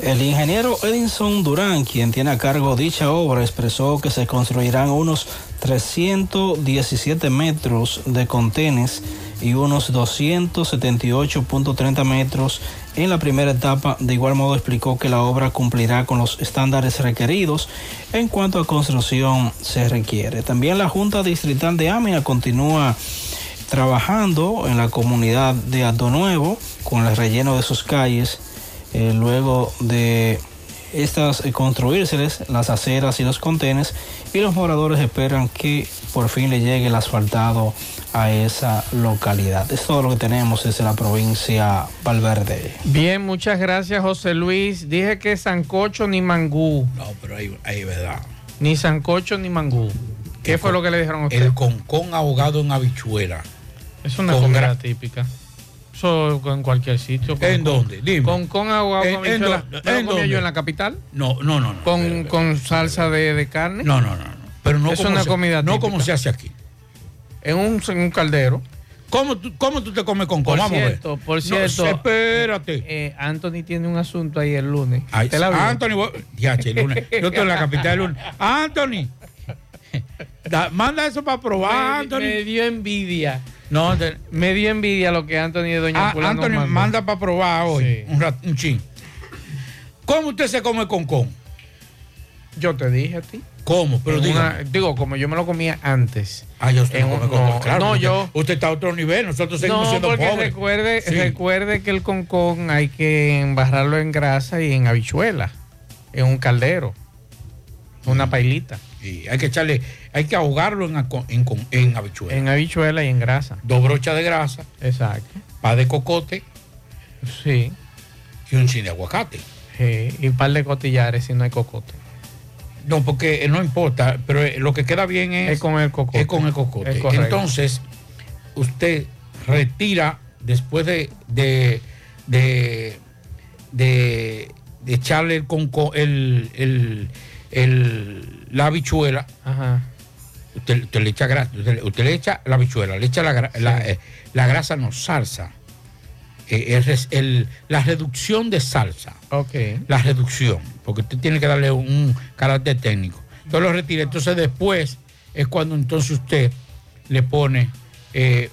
El ingeniero Edinson Durán, quien tiene a cargo dicha obra, expresó que se construirán unos 317 metros de contenes y unos 278.30 metros en la primera etapa. De igual modo explicó que la obra cumplirá con los estándares requeridos en cuanto a construcción se requiere. También la Junta Distrital de Amina continúa trabajando en la comunidad de Alto Nuevo con el relleno de sus calles eh, luego de estas eh, construírseles las aceras y los contenes y los moradores esperan que por fin le llegue el asfaltado a esa localidad. Es todo lo que tenemos desde la provincia Valverde. Bien, muchas gracias José Luis. Dije que sancocho ni mangú. No, pero ahí, ahí verdad. Ni sancocho ni mangú. ¿Qué fue lo que le dijeron a usted? El concón ahogado en habichuela. Es una comida típica. En cualquier sitio. ¿En dónde? Dime. Con, con agua, ¿En- con en dónde? ¿Me lo ¿En comía dónde? yo en la capital? No, no, no. no. Con, con salsa de, de carne. No, no, no. no. Pero no es como una se- comida no típica. como se hace aquí. En un, en un caldero. ¿Cómo tú, cómo tú te comes con Por Vamos a ver. cierto, por No, cierto. espérate. eh, Anthony tiene un asunto ahí el lunes. Ay, ¿Usted la? Anthony, vos- el lunes. Yo estoy en la capital el lunes. Anthony, da- manda eso para probar, me, Anthony. me dio envidia. No, te- Me dio envidia lo que Anthony de Doña Ah, Pula Anthony, manda para probar hoy Sí. un, rat- un chin. ¿Cómo usted se come con con? Yo te dije a ti. ¿Cómo? Pero una- digo, como yo me lo comía antes. Ah, yo usted en no un- come con no. Claro, no, usted- yo- Usted está a otro nivel, nosotros seguimos No, siendo porque pobres. recuerde, Sí. recuerde que el concón hay que embarrarlo en grasa y en habichuela, en un caldero, una pailita, Hay que echarle, hay que ahogarlo en, en, en habichuela. en habichuela y en grasa. Dos brochas de grasa. Exacto. pa de cocote Sí. y un chin de aguacate. Sí, y un par de cotillares si no hay cocote. No, porque eh, no importa, pero eh, lo que queda bien es, Es con el cocote. es con el cocote. Es. Entonces, usted retira después de, de, de, de- de echarle el, el, el- el- la habichuela, Ajá. usted, usted le echa grasa, usted, usted le echa la habichuela, le echa la, la, eh, la grasa, no salsa. Eh, es el- la reducción de salsa. Ok. La reducción, porque usted tiene que darle un carácter técnico. Entonces lo retira. Entonces después es cuando entonces usted le pone eh,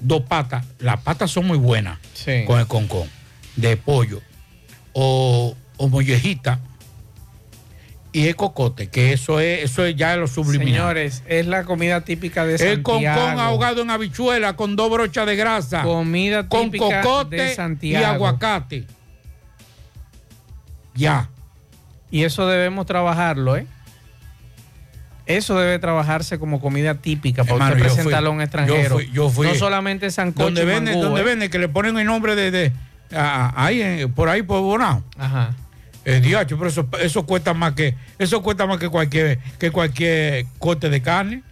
dos patas. Las patas son muy buenas Sí. con el concón de pollo o, o mollejita y el cocote, que eso es, eso es ya lo subliminal. Señores, es la comida típica de El Santiago. concón ahogado en habichuela con dos brochas de grasa. Comida con típica cocote de y Santiago. aguacate. Ya. Y eso debemos trabajarlo, ¿eh? Eso debe trabajarse como comida típica para Hermano, usted yo presentarlo a un extranjero. yo fui- yo fui- no solamente sancocho donde y vende, mangú, donde ¿eh? vende, que le ponen el nombre de, ahí en- por ahí por Bonao. Ajá. El diacho, pero eso, eso cuesta más que, eso cuesta más que cualquier, que cualquier corte de carne.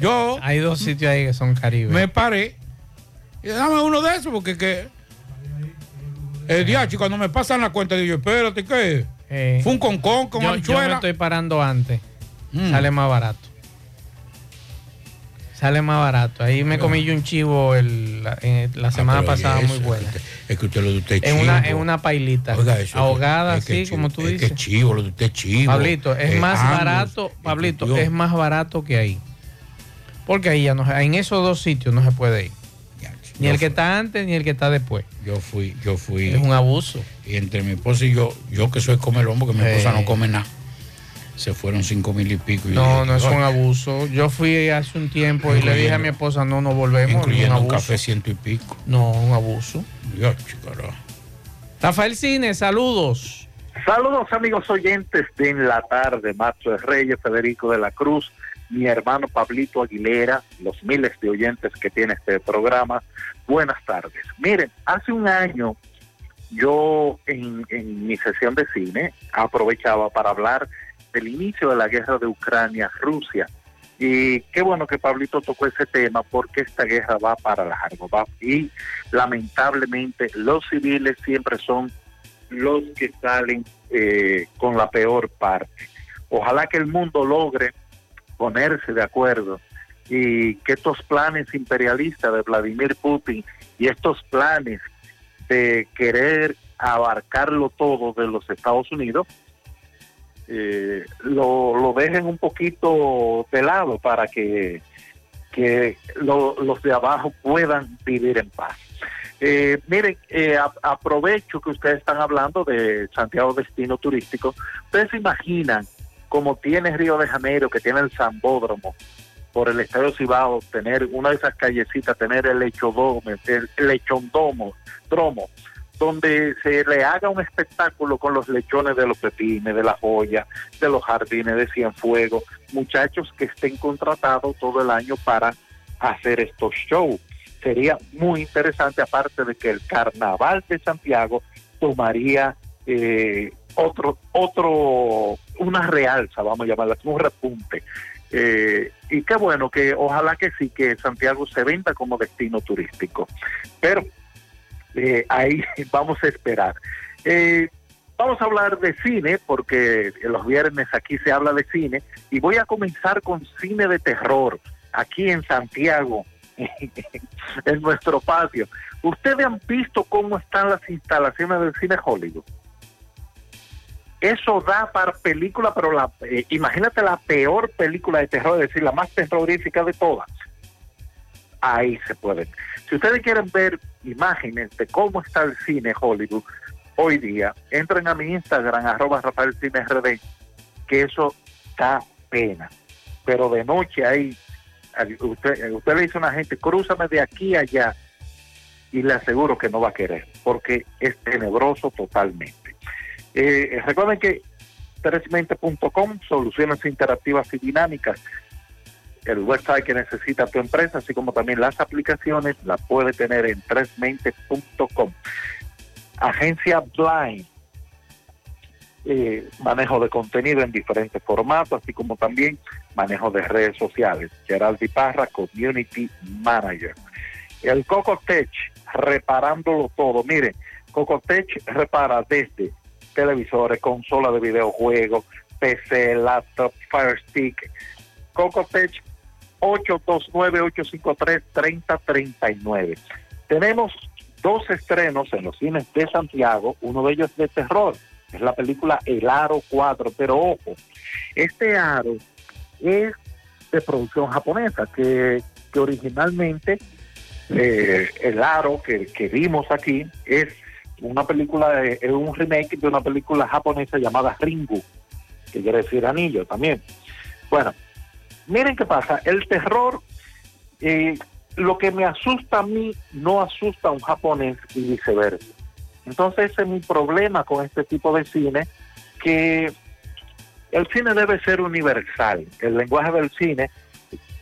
Yo Eh, Hay dos sitios ahí que son Caribe. me paré y dame uno de esos porque que el diacho cuando me pasan la cuenta digo yo, espérate que Eh, fue un concón con yo, yo me estoy parando antes. Mm. Sale más barato. Sale más barato. Ahí me comí yo un chivo el- la, en- la semana Ah, oye, pasada muy buena. Es que usted lo de usted es En una, chivo. en una pailita. Oiga, eso, ahogada es que así, chivo, como tú es dices. Que chivo, lo de usted chivo. Pablito, es Eh, más Angus, barato, Pablito, es más barato que ahí. Porque ahí ya no en esos dos sitios no se puede ir. Ni yo el que fui- está antes ni el que está después. Yo fui, yo fui. Es un abuso. Y entre mi esposa y yo, yo que soy comelón, porque mi esposa Eh. no come nada, se fueron cinco mil y pico. y No, dije, no es un abuso. Yo fui hace un tiempo y le dije a mi esposa, no, no volvemos. Incluyendo un abuso. café ciento y pico. No, un abuso. Dios. Rafael Cine, saludos. Saludos amigos oyentes de En la Tarde, Macho de Reyes, Federico de la Cruz, mi hermano Pablito Aguilera, los miles de oyentes que tiene este programa. Buenas tardes. Miren, hace un año yo en, en mi sesión de cine aprovechaba para hablar del inicio de la guerra de Ucrania-Rusia. Y qué bueno que Pablito tocó ese tema porque esta guerra va para largo. Va, y lamentablemente los civiles siempre son los que salen eh, con la peor parte. Ojalá que el mundo logre ponerse de acuerdo y que estos planes imperialistas de Vladimir Putin y estos planes de querer abarcarlo todo de los Estados Unidos eh, lo, lo dejen un poquito de lado para que, que lo- los de abajo puedan vivir en paz. Eh, miren, eh, aprovecho que ustedes están hablando de Santiago Destino Turístico. Ustedes se imaginan como tiene Río de Janeiro, que tiene el Zambódromo, por el Estadio Cibao, tener una de esas callecitas, tener el lechodomo, el, el lechondomo, dromo, donde se le haga un espectáculo con los lechones de los pepines, de la joya, de los jardines de Cienfuegos, muchachos que estén contratados todo el año para hacer estos shows. Sería muy interesante, aparte de que el carnaval de Santiago tomaría eh, otro, otro, una realza, vamos a llamarla, un repunte. Eh, y qué bueno que ojalá que sí, que Santiago se venda como destino turístico. Pero eh, ahí vamos a esperar. Eh, vamos a hablar de cine, porque los viernes aquí se habla de cine, y voy a comenzar con cine de terror, aquí en Santiago, en nuestro patio. ¿Ustedes han visto cómo están las instalaciones del cine Hollywood? Eso da para película, pero la, eh, imagínate la peor película de terror, es decir, la más terrorífica de todas. Ahí se pueden. Si ustedes quieren ver imágenes de cómo está el cine Hollywood hoy día, entren a mi Instagram, arroba Rafael Cine RD, que eso da pena. Pero de noche ahí, usted, le dice a una gente, crúzame de aquí a allá, y le aseguro que no va a querer, porque es tenebroso totalmente. Eh, recuerden que 3mente.com, soluciones interactivas y dinámicas. El website que necesita tu empresa, así como también las aplicaciones, la puede tener en tresmente.com. Agencia Blind, eh, manejo de contenido en diferentes formatos, así como también manejo de redes sociales. Geraldi Parra, Community Manager. El Cocotech, reparándolo todo. Mire, Cocotech repara desde televisores, consolas de videojuegos, PC, laptop, Fire Stick. Cocotech 829-853-3039. Tenemos dos estrenos en los cines de Santiago, uno de ellos de terror, es la película El Aro 4, pero ojo, este aro es de producción japonesa, que, originalmente eh, El Aro que, vimos aquí es una película, es un remake de una película japonesa llamada Ringu, que quiere decir anillo también. Bueno, miren qué pasa, el terror, eh, lo que me asusta a mí no asusta a un japonés y viceversa. Entonces ese es mi problema con este tipo de cine, que el cine debe ser universal, el lenguaje del cine,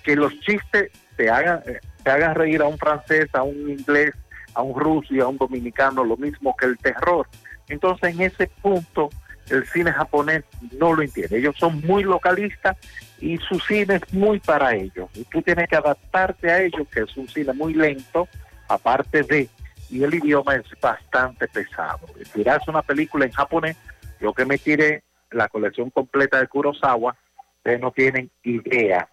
que los chistes te hagan, eh, te hagan reír a un francés, a un inglés, a un ruso y a un dominicano, lo mismo que el terror. Entonces en ese punto el cine japonés no lo entiende. Ellos son muy localistas y su cine es muy para ellos. Y tú tienes que adaptarte a ellos, que es un cine muy lento, aparte de, y el idioma es bastante pesado. Tirarse una película en japonés, yo que me tiré la colección completa de Kurosawa, ustedes no tienen idea.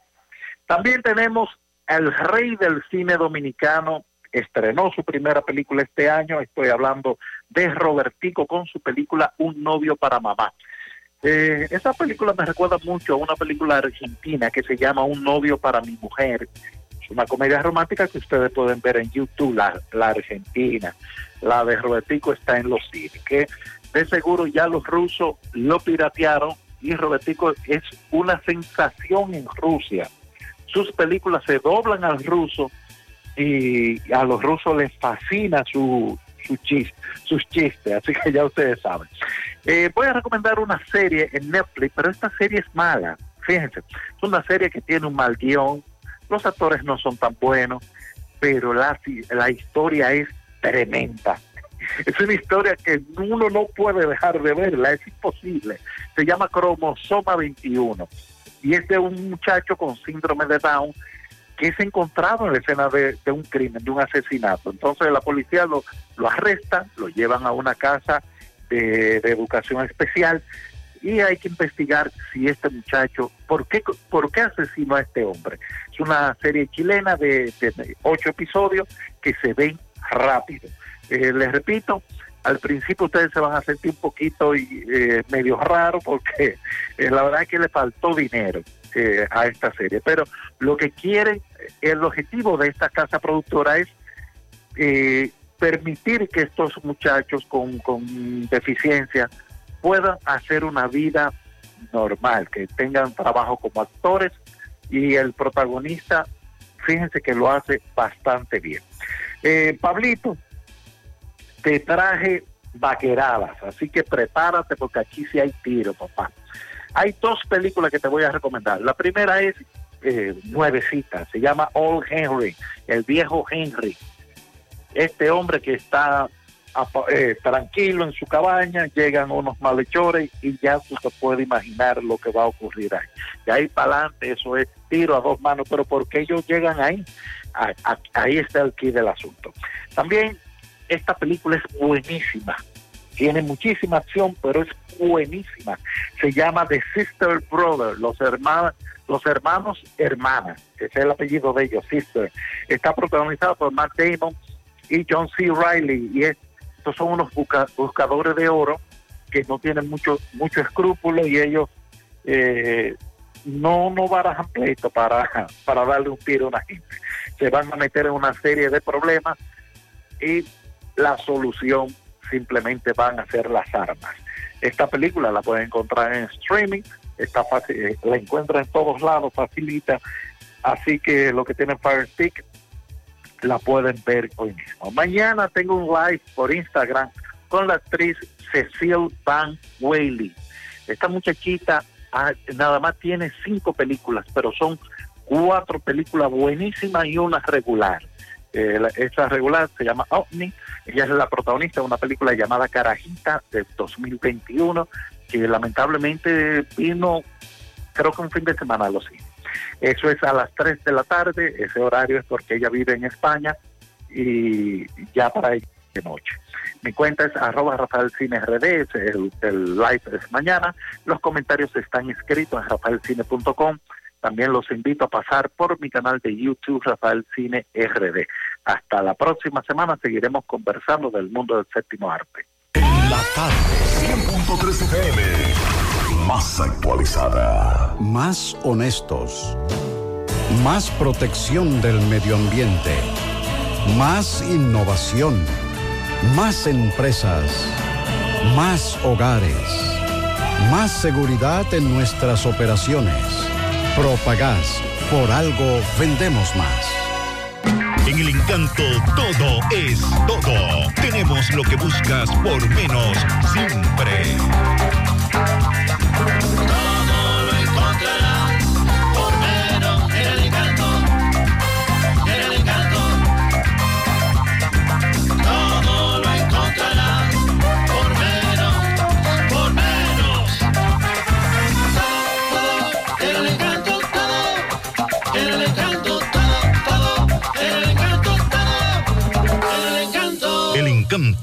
También tenemos el rey del cine dominicano, estrenó su primera película este año, estoy hablando de Robertico con su película Un novio para mamá. Eh, esa película me recuerda mucho a una película argentina que se llama Un novio para mi mujer. Es una comedia romántica que ustedes pueden ver en YouTube, la, la argentina. La de Robertico está en los cines, que de seguro ya los rusos lo piratearon y Robertico es una sensación en Rusia. Sus películas se doblan al ruso y a los rusos les fascina su, su chiste, sus chistes, así que ya ustedes saben. Eh, voy a recomendar una serie en Netflix, pero esta serie es mala. Fíjense, es una serie que tiene un mal guion, los actores no son tan buenos, pero la, la historia es tremenda. Es una historia que uno no puede dejar de verla, es imposible. Se llama Cromosoma 21 y es de un muchacho con síndrome de Down que es encontrado en la escena de, un crimen, de un asesinato. Entonces la policía lo, lo arresta, lo llevan a una casa de, de educación especial y hay que investigar si este muchacho, ¿por qué, por qué asesinó a este hombre? Es una serie chilena de, de ocho episodios que se ven rápido. Eh, les repito, al principio ustedes se van a sentir un poquito eh, medio raro porque eh, la verdad es que le faltó dinero eh, a esta serie, pero lo que quieren, el objetivo de esta casa productora es eh, permitir que estos muchachos con, con deficiencia puedan hacer una vida normal, que tengan trabajo como actores y el protagonista, fíjense que lo hace bastante bien. Eh, Pablito, te traje vaqueradas, así que prepárate porque aquí sí hay tiro, papá. Hay dos películas que te voy a recomendar. La primera es eh, nuevecita, se llama Old Henry, el viejo Henry. Este hombre que está eh, tranquilo en su cabaña, llegan unos malhechores y ya tú te puedes imaginar lo que va a ocurrir ahí. De ahí para adelante, eso es tiro a dos manos, pero ¿por qué ellos llegan ahí? A, ahí está el key del asunto. También esta película es buenísima, tiene muchísima acción, pero es buenísima. Se llama The Sister Brother, los hermanos, los hermanos hermanas, ese es el apellido de ellos, Sister. Está protagonizada por Matt Damon y John C. Riley, y es, estos son unos busca, buscadores de oro que no tienen mucho, mucho escrúpulo y ellos eh, no, no barajan pleito para, para darle un tiro a una gente. Se van a meter en una serie de problemas y la solución simplemente van a ser las armas. Esta película la pueden encontrar en streaming, está fácil, eh, la encuentra en todos lados, facilita, así que lo que tienen Fire Stick la pueden ver hoy mismo. Mañana tengo un live por Instagram con la actriz Cecile Van Whaley. Esta muchachita ah, nada más tiene cinco películas, pero son cuatro películas buenísimas y una regular. Eh, esta regular se llama OVNI, ella es la protagonista de una película llamada Carajita de 2021, que lamentablemente vino, creo que un fin de semana a los. Eso es a las 3 de la tarde, ese horario es porque ella vive en España y ya para ella de noche. Mi cuenta es arroba Rafael Cine RD, el, el live es mañana. Los comentarios están escritos en rafaelcine.com. También los invito a pasar por mi canal de YouTube Rafael Cine RD. Hasta la próxima semana seguiremos conversando del mundo del séptimo arte. La tarde, 100.3 FM. Más actualizada. Más honestos. Más protección del medio ambiente. Más innovación. Más empresas. Más hogares. Más seguridad en nuestras operaciones. Propagás. Por algo vendemos más. En el encanto todo es todo. Tenemos lo que buscas por menos siempre.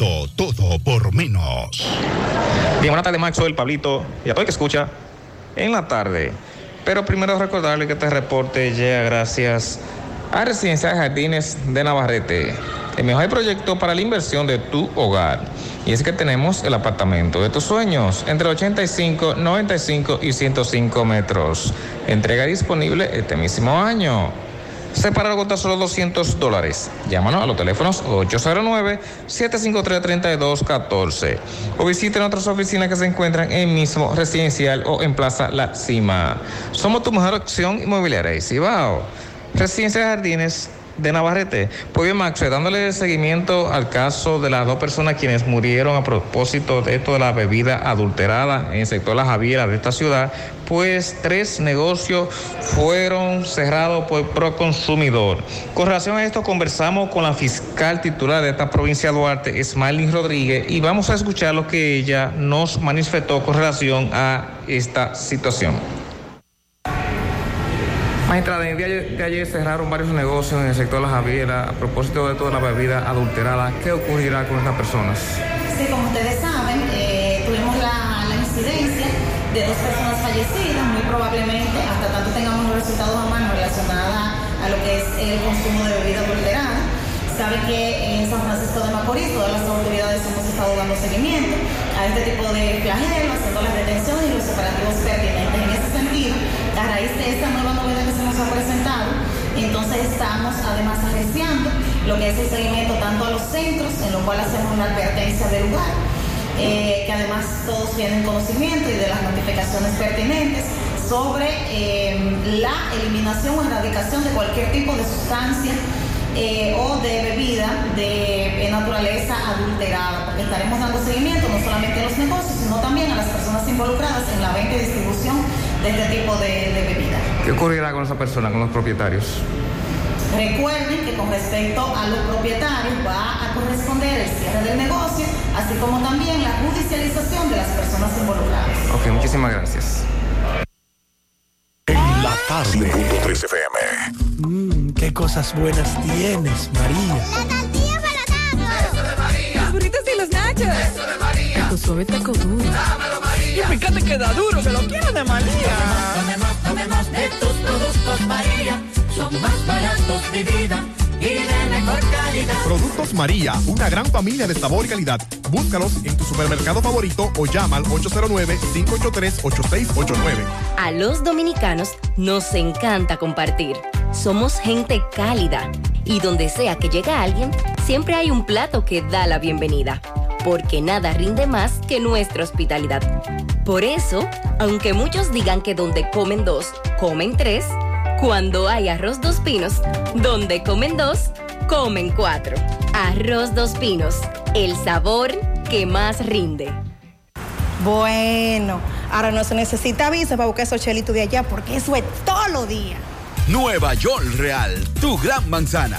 Todo por menos. Bien, buenas tardes, Max. Soy el Pablito y a todo el que escucha en la tarde. Pero primero recordarle que este reporte llega gracias a Residencial Jardines de Navarrete, el mejor proyecto para la inversión de tu hogar. Y es que tenemos el apartamento de tus sueños entre 85, 95 y 105 metros. Entrega disponible este mismo año. Separar cuesta solo 200 dólares. Llámanos a los teléfonos 809-753-3214 o visite nuestras oficinas que se encuentran en mismo residencial o en Plaza La Cima. Somos tu mejor opción inmobiliaria Cibao. Residencia Jardines de Navarrete. Pues bien, Max, dándole seguimiento al caso de las dos personas quienes murieron a propósito de esto de la bebida adulterada en el sector La Javiera de esta ciudad, pues tres negocios fueron cerrados por Proconsumidor. Con relación a esto, conversamos con la fiscal titular de esta provincia de Duarte, Smiley Rodríguez, y vamos a escuchar lo que ella nos manifestó con relación a esta situación. Magistrada, en el día de ayer cerraron varios negocios en el sector de la Javiera a propósito de toda la bebida adulterada. ¿Qué ocurrirá con estas personas? Sí, como ustedes saben, eh, tuvimos la, incidencia de dos personas fallecidas, muy probablemente, hasta tanto tengamos los resultados a mano relacionados a lo que es el consumo de bebida adulterada. Sabe que en San Francisco de Macorís todas las autoridades hemos estado dando seguimiento a este tipo de flagelo, haciendo las detenciones y los operativos pertinentes. En ese raíz de esta nueva novedad que se nos ha presentado, entonces estamos además arreciando lo que es el seguimiento tanto a los centros, en lo cual hacemos una advertencia del lugar, eh, que además todos tienen conocimiento y de las notificaciones pertinentes sobre eh, la eliminación o erradicación de cualquier tipo de sustancia eh, o de bebida de, eh, naturaleza adulterada, porque estaremos dando seguimiento no solamente a los negocios, sino también a las personas involucradas en la venta y distribución de este tipo de, de bebida. ¿Qué ocurrirá con esa persona, con los propietarios? Recuerden que con respecto a los propietarios va a corresponder el cierre del negocio, así como también la judicialización de las personas involucradas. Ok, muchísimas gracias. En la tarde. 103 FM. Mmm, qué cosas buenas tienes, María. La tortilla para Eso de María. Los burritos y los nachos. Eso de María. Tu suave taco duro. Dámelo, María. Y fíjate que da duro, que lo quiero de María. Tomemos, tomemos de tus productos María. Son más baratos de vida y de mejor calidad. Productos María, una gran familia de sabor y calidad. Búscalos en tu supermercado favorito o llama al 809-583-8689. A los dominicanos nos encanta compartir. Somos gente cálida y donde sea que llega alguien, siempre hay un plato que da la bienvenida. Porque nada rinde más que nuestra hospitalidad. Por eso, aunque muchos digan que donde comen dos, comen tres, cuando hay arroz dos pinos, donde comen dos, comen cuatro. Arroz dos pinos, el sabor que más rinde. Bueno, ahora no se necesita visa para buscar esos chelitos de allá porque eso es todo lo día. Nueva York Real, tu gran manzana.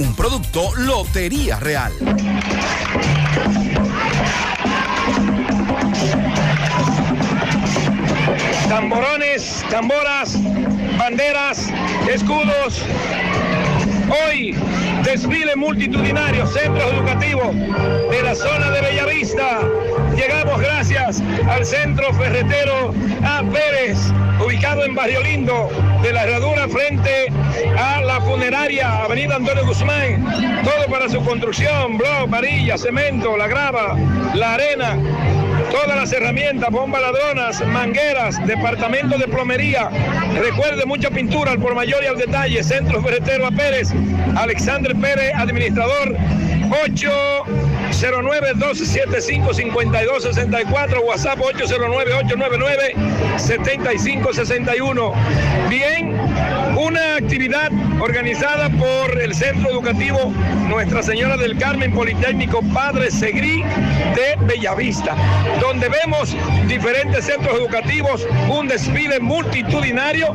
Un producto Lotería Real. tamborones, tamboras, banderas, escudos. Hoy, desfile multitudinario, centros educativos de la zona de Bellavista. Llegamos gracias al centro ferretero A. Pérez, ubicado en Barrio Lindo, de la herradura frente a la funeraria Avenida Antonio Guzmán. Todo para su construcción, blog, varilla, cemento, la grava, la arena, todas las herramientas, bombas ladronas, mangueras, departamento de plomería. Recuerde mucha pintura al por mayor y al detalle. Centro Ferretero a Pérez, Alexander Pérez, administrador 809-275-5264, WhatsApp 809-899-7561. Bien, una actividad organizada por el Centro Educativo Nuestra Señora del Carmen Politécnico Padre Segrí de Bellavista, donde vemos diferentes centros educativos, un desfile multitudinario,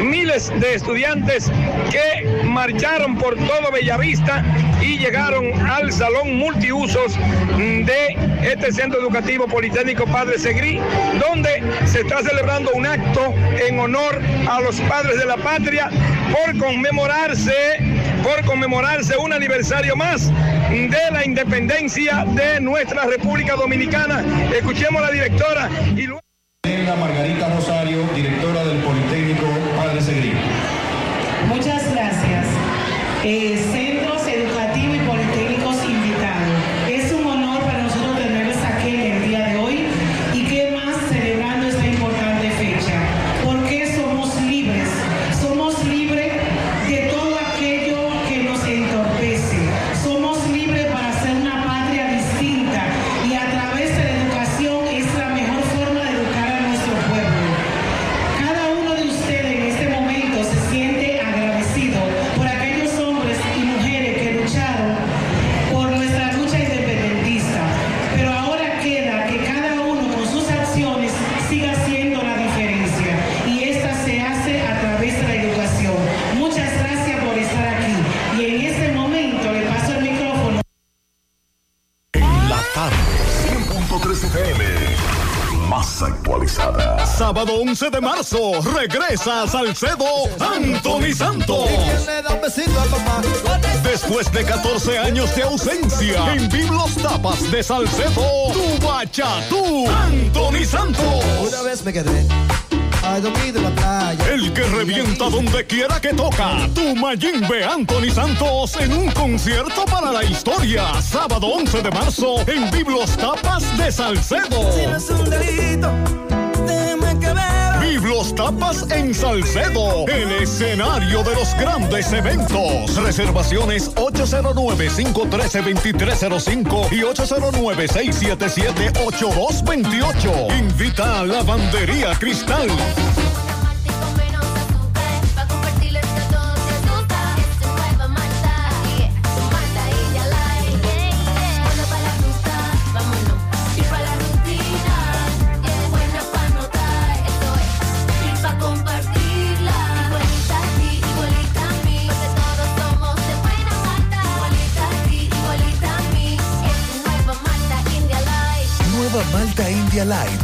miles de estudiantes que marcharon por todo Bellavista y llegaron al salón multiusos de este centro educativo Politécnico Padre Segrí, donde se está celebrando un acto en honor a los padres de la patria por conmemorarse, por conmemorarse un aniversario más de la independencia de nuestra República Dominicana. Escuchemos a la directora y luego... Margarita Rosario, directora del Politécnico Padre Segrí. Muchas gracias. Sábado 11 de marzo, regresa a Salcedo Anthony Santos. Después de 14 años de ausencia, en Biblos Tapas de Salcedo, tu bachatú, Anthony Santos. Una vez me quedé. El que revienta donde quiera que toca. Tu Mayimbe Anthony Santos en un concierto para la historia. Sábado 11 de marzo en Biblos Tapas de Salcedo. Si no es un delito, Biblos Tapas en Salcedo. El escenario de los grandes eventos. Reservaciones 809-513-2305 y 809-677-8228. Invita a Lavandería Cristal. Light,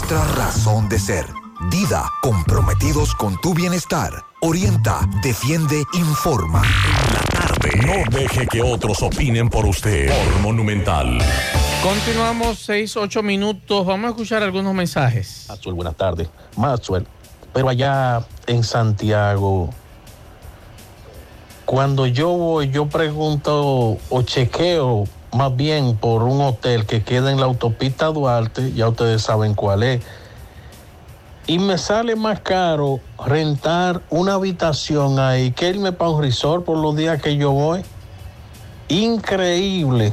nuestra razón de ser. Dida, comprometidos con tu bienestar. Orienta, defiende, informa. No deje que otros opinen por usted. Por Monumental. Continuamos 6, 8 minutos. Vamos a escuchar algunos mensajes. Maxwell, buenas tardes. Maxwell, pero allá en Santiago, cuando yo voy, yo pregunto o chequeo más bien por un hotel que queda en la autopista Duarte, ya ustedes saben cuál es. Y me sale más caro rentar una habitación ahí que irme para un resort por los días que yo voy. Increíble.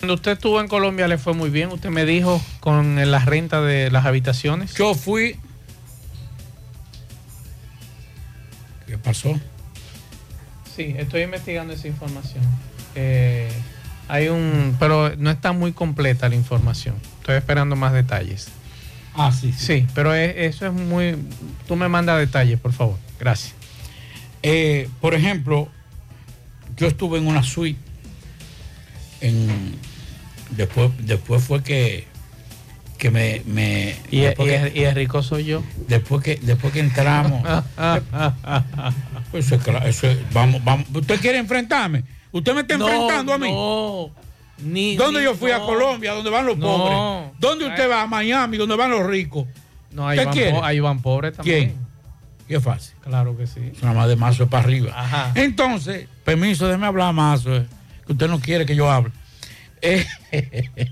Cuando usted estuvo en Colombia le fue muy bien, usted me dijo con la renta de las habitaciones. Yo fui. ¿Qué pasó? Sí, estoy investigando esa información. Eh, hay un, pero no está muy completa la información. Estoy esperando más detalles. Ah, sí. Sí, pero es- eso es muy. Tú me mandas detalles, por favor. Gracias. Eh, por ejemplo, yo estuve en una suite. En, después, después fue que, que me. me Y, el rico soy yo. Después que, después que entramos. eso es claro, eso es- vamos, vamos. ¿Usted quiere enfrentarme? ¿Usted me está No, enfrentando a mí? No. Ni, ¿Dónde ni- yo fui a. Colombia? ¿Dónde van los No. pobres? ¿Dónde usted va? A Miami, ¿dónde van los ricos? No, ahí ¿Qué van, po- ahí van pobres también. ¿Quién? ¿Qué fácil? Claro que sí. Nada más de mazo para arriba. Ajá. Entonces, permiso, déjeme hablar mazo, eh, que usted no quiere que yo hable. Eh,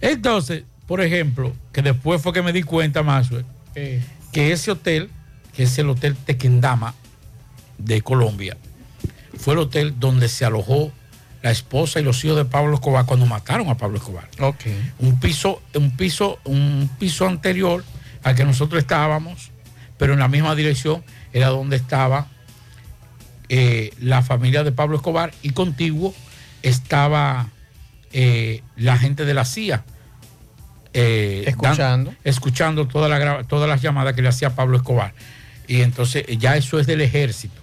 Entonces, por ejemplo, que después fue que me di cuenta, Mazo, Eh, que ese hotel, que es el Hotel Tequendama de Colombia, fue el hotel donde se alojó la esposa y los hijos de Pablo Escobar cuando mataron a Pablo Escobar. Un piso, un piso, un piso anterior al que nosotros estábamos, pero en la misma dirección era donde estaba eh, la familia de Pablo Escobar y contiguo estaba eh, la gente de la CIA. eh, Escuchando. dan- escuchando toda la todas las llamadas que le hacía Pablo Escobar. Y entonces ya eso es del ejército.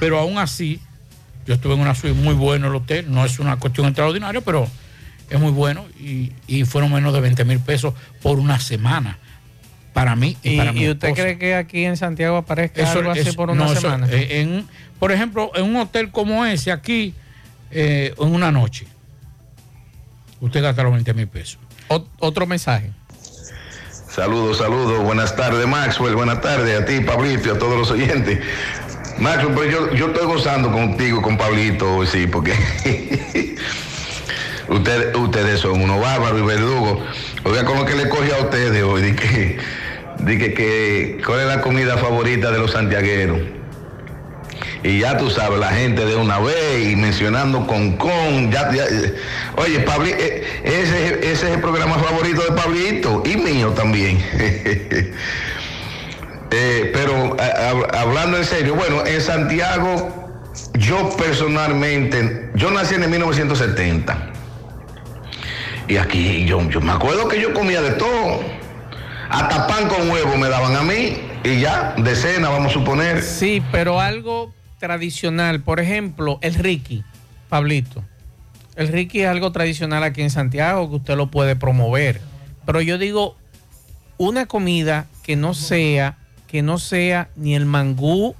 Pero aún así, yo estuve en una suite muy bueno el hotel, no es una cuestión extraordinaria, pero es muy bueno y, y fueron menos de 20 mil pesos por una semana. Para mí y, ¿Y, para mi y usted esposa. cree que aquí en Santiago aparezca algo así eso- por una no, eso, semana? eh, en, por ejemplo, en un hotel como ese aquí, eh, en una noche, usted gasta los 20 mil pesos. otro mensaje. Saludos, saludos. Buenas tardes, Maxwell. Buenas tardes a ti, Pablito, y a todos los oyentes. Maxwell, pero yo, yo estoy gozando contigo, con Pablito, hoy sí, porque ustedes, ustedes son unos bárbaros y verdugos. Oiga, con lo que le cogí a ustedes hoy, di que, di que, que cuál es la comida favorita de los santiagueros. Y ya tú sabes, la gente de una vez y mencionando con con. Ya, ya- oye, Pabli, eh, ese, ese es el programa favorito de Pablito y mío también. Eh, pero hablando en serio, bueno, en Santiago, yo personalmente, yo nací en el 1970. Y aquí yo, yo me acuerdo que yo comía de todo. Hasta pan con huevo me daban a mí y ya, de cena, vamos a suponer. Sí, pero algo tradicional, por ejemplo, el Ricky, Pablito. El Ricky es algo tradicional aquí en Santiago que usted lo puede promover. Pero yo digo, una comida que no sea, que no sea ni el mangú,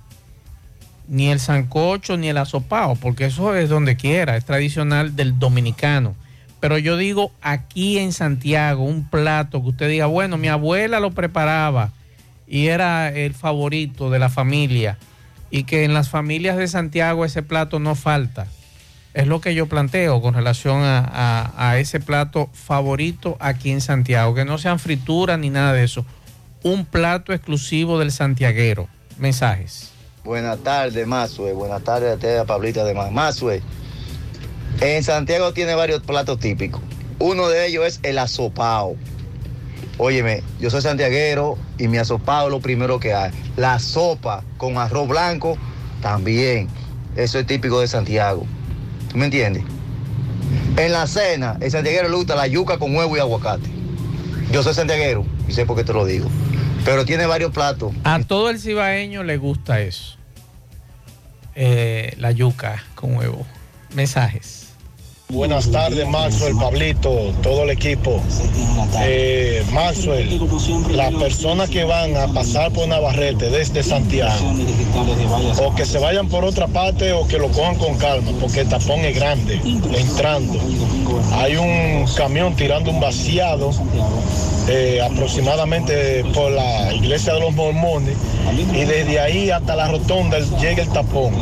ni el sancocho, ni el asopao, porque eso es donde quiera, es tradicional del dominicano. Pero yo digo aquí en Santiago, un plato que usted diga, bueno, mi abuela lo preparaba y era el favorito de la familia y que en las familias de Santiago ese plato no falta. Es lo que yo planteo con relación a, a- a ese plato favorito aquí en Santiago, que no sean frituras ni nada de eso. Un plato exclusivo del santiaguero. Mensajes. Buenas tardes, Mazue. Buenas tardes a ustedes, a Pablito además. Mazue, en Santiago tiene varios platos típicos. Uno de ellos es el asopao. Óyeme, yo soy santiaguero y mi asopao es lo primero que hay. La sopa con arroz blanco también. Eso es típico de Santiago. ¿Tú me entiendes? En la cena, el santiaguero le gusta la yuca con huevo y aguacate. Yo soy santiaguero y sé por qué te lo digo. Pero tiene varios platos. A todo el cibaeño le gusta eso. Eh, la yuca con huevo. Mensajes. Buenas tardes, Maxwell, Pablito, todo el equipo. Eh, Maxwell, las personas que van a pasar por Navarrete desde Santiago, o que se vayan por otra parte o que lo cojan con calma, porque el tapón es grande, entrando. Hay un camión tirando un vaciado eh, aproximadamente por la iglesia de los mormones y desde ahí hasta la rotonda llega el tapón,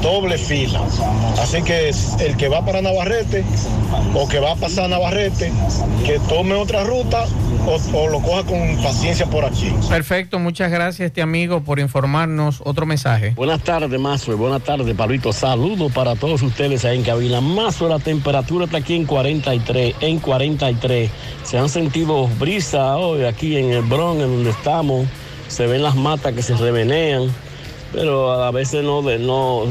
doble fila. Así que el que va para Navarrete o que va a pasar Navarrete, que tome otra ruta o, o lo coja con paciencia por aquí. Perfecto, muchas gracias este amigo por informarnos. Otro mensaje. Buenas tardes, Mazo. Buenas tardes, Pablito. Saludos para todos ustedes ahí en cabina. Mazo, la temperatura está aquí en 43, en 43. Se han sentido brisa hoy aquí en el Bronx, en donde estamos. Se ven las matas que se revenean, pero a veces no, de- no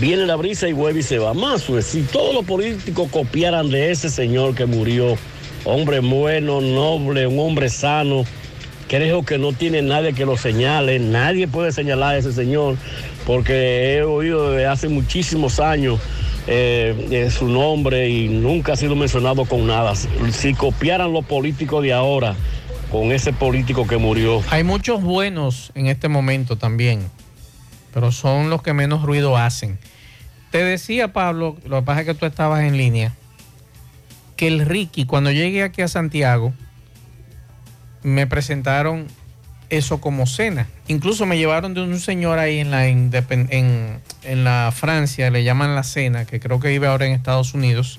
viene la brisa y vuelve y se va. Mazo, si todos los políticos copiaran de ese señor que murió, hombre bueno, noble, un hombre sano, creo que no tiene nadie que lo señale, nadie puede señalar a ese señor, porque he oído desde hace muchísimos años eh, eh, su nombre y nunca ha sido mencionado con nada. Si copiaran los políticos de ahora con ese político que murió. Hay muchos buenos en este momento también, pero son los que menos ruido hacen. Te decía, Pablo, lo que pasa es que tú estabas en línea, que el Ricky, cuando llegué aquí a Santiago, me presentaron eso como cena. Incluso me llevaron de un señor ahí en la, Francia, le llaman la cena, que creo que vive ahora en Estados Unidos,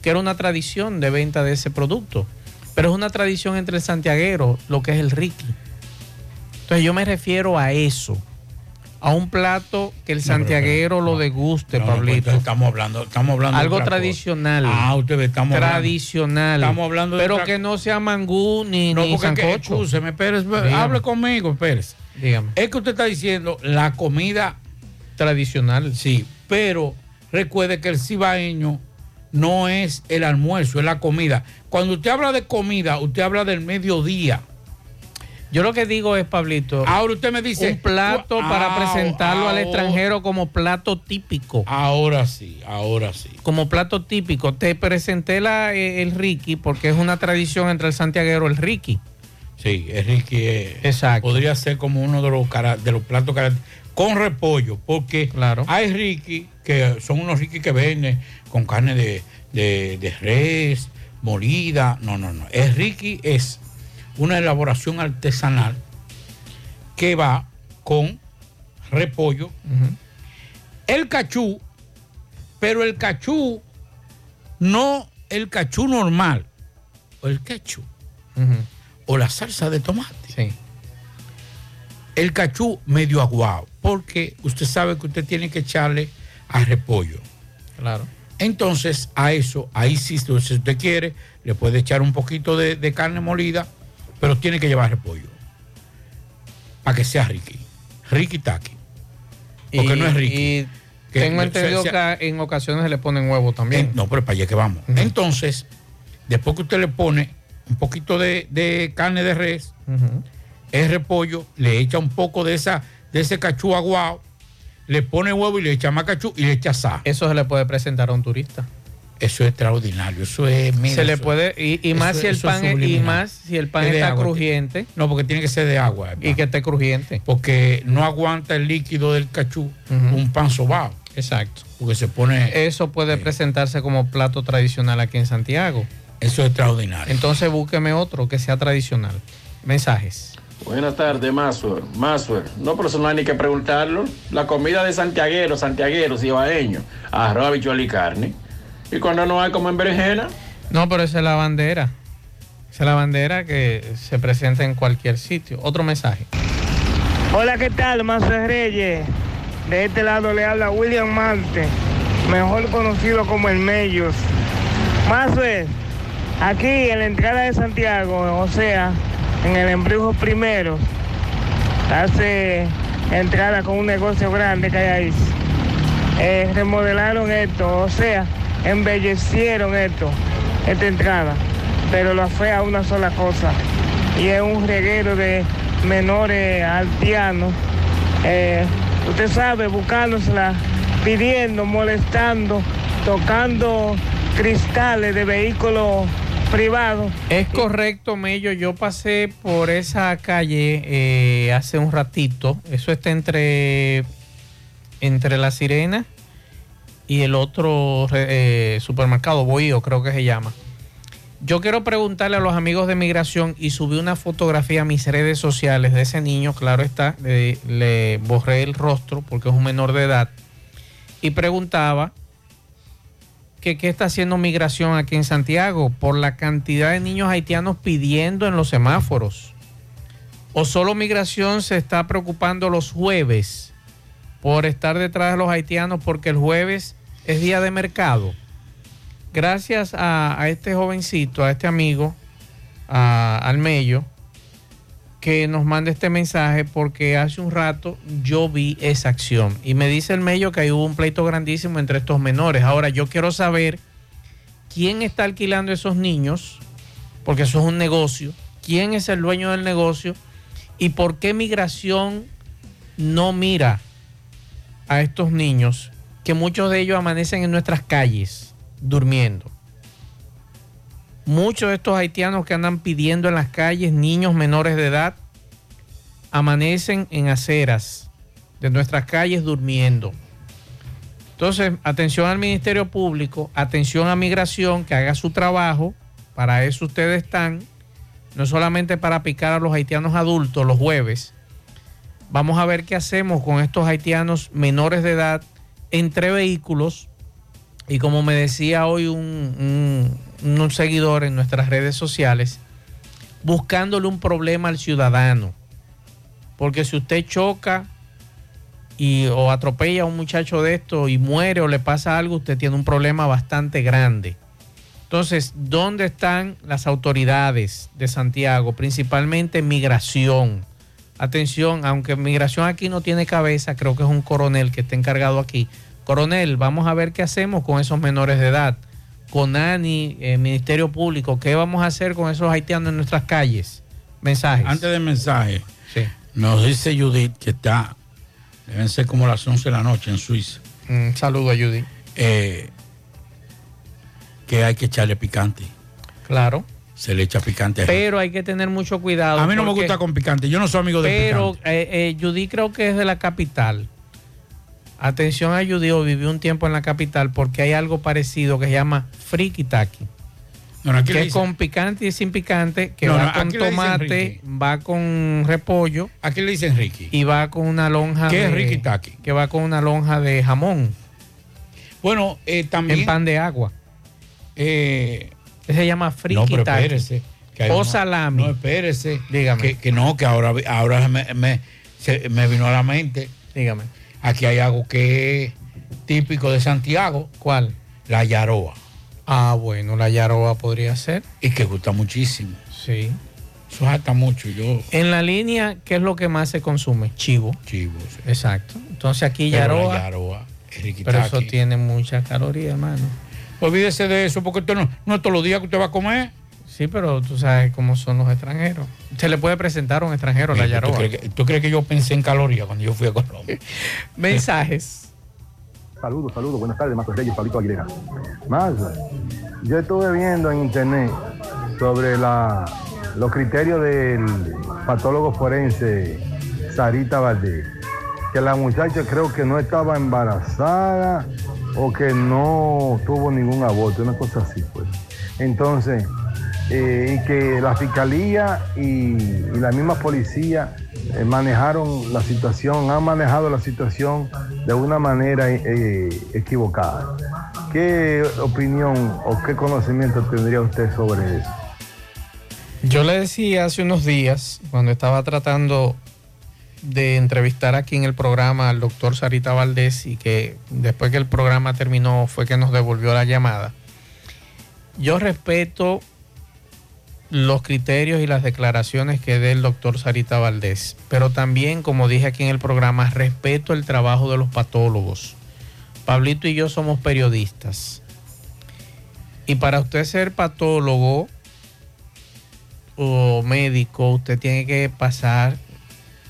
que era una tradición de venta de ese producto. Pero es una tradición entre el santiaguero, lo que es el Ricky. Entonces yo me refiero a eso, a un plato que el No, pero- santiaguero lo deguste, No, pues, Pablito. estamos hablando, estamos hablando de Algo cosa. tradicional. Ah, ustedes estamos hablando- tradicional. Estamos hablando de Pero que no sea mangú ni, No, ni porque es que, sancocho. escúcheme, Pérez, hable conmigo, Pérez. Dígame. Es que usted está diciendo la comida tradicional. Sí, pero recuerde que el cibaeño no es el almuerzo, es la comida. Cuando usted habla de comida, usted habla del mediodía. Yo lo que digo es, Pablito, ahora usted me dice un plato para Ah, presentarlo al ahora- extranjero como plato típico. Ahora sí, ahora sí. Como plato típico. Te presenté la, eh, el Ricky porque es una tradición entre el santiaguero el Ricky. Sí, el Ricky eh, Exacto. podría ser como uno de los, de los platos con repollo, porque hay Ricky que son unos Ricky que venden con carne de, de- de res, molida. No, no, no. El Ricky es una elaboración artesanal que va con repollo, el cachú, pero el cachú no el cachú normal, el cachú o la salsa de tomate. El cachú medio aguado, porque usted sabe que usted tiene que echarle a repollo. Claro. Entonces, a eso, ahí sí, si usted quiere, le puede echar un poquito de, de carne molida, pero tiene que llevar repollo. Para que sea riqui. Riqui taqui. Porque Y- no es riqui. y Que- tengo entendido se- que en ocasiones se le ponen huevo también. en- no, pero para allá que vamos. Entonces, después que usted le pone un poquito de, de carne de res, Ujú. el repollo, le echa un poco de esa de ese cachú aguado, le pone huevo y le echa más cachú y le echa sal. Eso se le puede presentar a un turista. Eso es extraordinario. Eso es. mira, se le eso- puede y, y más eso- si el pan es- y más si el pan Es está agua, crujiente No, porque tiene que ser de agua. y que esté crujiente. Porque no aguanta el líquido del cachú un pan sobao. Exacto. Porque se pone. Eso puede presentarse como plato tradicional aquí en Santiago. Eso es extraordinario. Entonces búsqueme otro que sea tradicional. Mensajes. Buenas tardes, Masur. Masur. No, pero eso no hay ni que preguntarlo. La comida de santiagueros, santiagueros y baeños. Arroz, habichuela y carne. Y cuando no hay como en berenjena. No, pero esa es la bandera. Esa es la bandera que se presenta en cualquier sitio. Otro mensaje. Hola, ¿qué tal? Mazo Reyes. De este lado le habla William Mante, mejor conocido como el Mellos. Mazo aquí en la entrada de Santiago, o sea, en el embrujo primero, hace entrada con un negocio grande que hay ahí. Eh, remodelaron esto, o sea, embellecieron esto, esta entrada, pero lo fea una sola cosa, y es un reguero de menores altianos, eh, usted sabe, buscándosela, pidiendo, molestando, tocando cristales de vehículos privados. Es correcto, Mello. Yo pasé por esa calle eh, hace un ratito. Eso está entre, entre La Sirena y el otro eh, supermercado, Bohío, creo que se llama. Yo quiero preguntarle a los amigos de migración y subí una fotografía a mis redes sociales de ese niño, claro está, le, le borré el rostro porque es un menor de edad y preguntaba que qué está haciendo migración aquí en Santiago por la cantidad de niños haitianos pidiendo en los semáforos. O solo migración se está preocupando los jueves por estar detrás de los haitianos porque el jueves es día de mercado. Gracias a, este jovencito, a este amigo, al Mello, que nos manda este mensaje porque hace un rato yo vi esa acción y me dice el Mello que ahí hubo un pleito grandísimo entre estos menores. Ahora yo quiero saber quién está alquilando esos niños, porque eso es un negocio, quién es el dueño del negocio y por qué migración no mira a estos niños, que muchos de ellos amanecen en nuestras calles durmiendo. Muchos de estos haitianos que andan pidiendo en las calles, niños menores de edad, amanecen en aceras de nuestras calles durmiendo. Entonces, atención al Ministerio Público, atención a Migración, que haga su trabajo. Para eso ustedes están, no solamente para picar a los haitianos adultos los jueves. Vamos a ver qué hacemos con estos haitianos menores de edad entre vehículos. Y como me decía hoy un, seguidor en nuestras redes sociales, buscándole un problema al ciudadano. Porque si usted choca y, o atropella a un muchacho de esto y muere o le pasa algo, usted tiene un problema bastante grande. Entonces, ¿dónde están las autoridades de Santiago? Principalmente migración. Atención, aunque migración aquí no tiene cabeza, creo que es un coronel que está encargado aquí. Coronel, vamos a ver qué hacemos con esos menores de edad. Con ANI, eh, Ministerio Público, ¿qué vamos a hacer con esos haitianos en nuestras calles? Mensajes. Antes del mensaje, nos dice Judith que está, deben ser como las 11 de la noche en Suiza. Un saludo a Judith. Eh, que hay que echarle picante. Claro. Se le echa picante. Pero hay que tener mucho cuidado. a mí no me gusta con picante. Yo no soy amigo de Pero picante. eh, eh, Judy creo que es de la capital. Atención a Judy, o vivió un tiempo en la capital porque hay algo parecido que se llama friki taki. No, que es con picante y sin picante, que No, va con tomate, va con repollo. Aquí le dicen Ricky. Y va con una lonja ¿Qué de, es Ricky Taki? Que va con una lonja de jamón. Bueno, eh, también. En pan de agua. Eh, se llama friki no, pero espérese. que O uno- salami. No, espérese. Dígame. Que, que no, que ahora, ahora me, me- se- me vino a la mente. Dígame. Aquí hay algo que es típico de Santiago. ¿Cuál? La yaroa. Ah, bueno, la yaroa podría ser. Y que gusta muchísimo. Sí. Eso jata mucho. Yo. En la línea, ¿qué es lo que más se consume? Chivo. Chivo, sí. Exacto. Entonces aquí Pero la yaroa. yaroa es. Pero eso tiene mucha caloría, hermano. Olvídese de eso, porque usted no, no es todos los días que usted va a comer. Sí, pero tú sabes cómo son los extranjeros. Se le puede presentar a un extranjero la Mira, ¿tú, yaroa. crees que, tú crees que yo pensé en calorías cuando yo fui a Colombia? Mensajes. Saludos, saludos, buenas tardes, Marcos Reyes, Pablito Aguilera. Más, yo estuve viendo en internet sobre la, los criterios del patólogo forense Sarita Valdés. que la muchacha creo que no estaba embarazada o que no tuvo ningún aborto, una cosa así pues. Entonces, eh, y que la fiscalía y, la misma policía eh, manejaron la situación, han manejado la situación de una manera eh, equivocada. ¿Qué opinión o qué conocimiento tendría usted sobre eso? Yo le decía hace unos días, cuando estaba tratando de entrevistar aquí en el programa al doctor Sarita Valdés y que después que el programa terminó fue que nos devolvió la llamada. Yo respeto los criterios y las declaraciones que dé el doctor Sarita Valdés, pero también, como dije aquí en el programa, respeto el trabajo de los patólogos. Pablito y yo somos periodistas. Y para usted ser patólogo o médico, usted tiene que pasar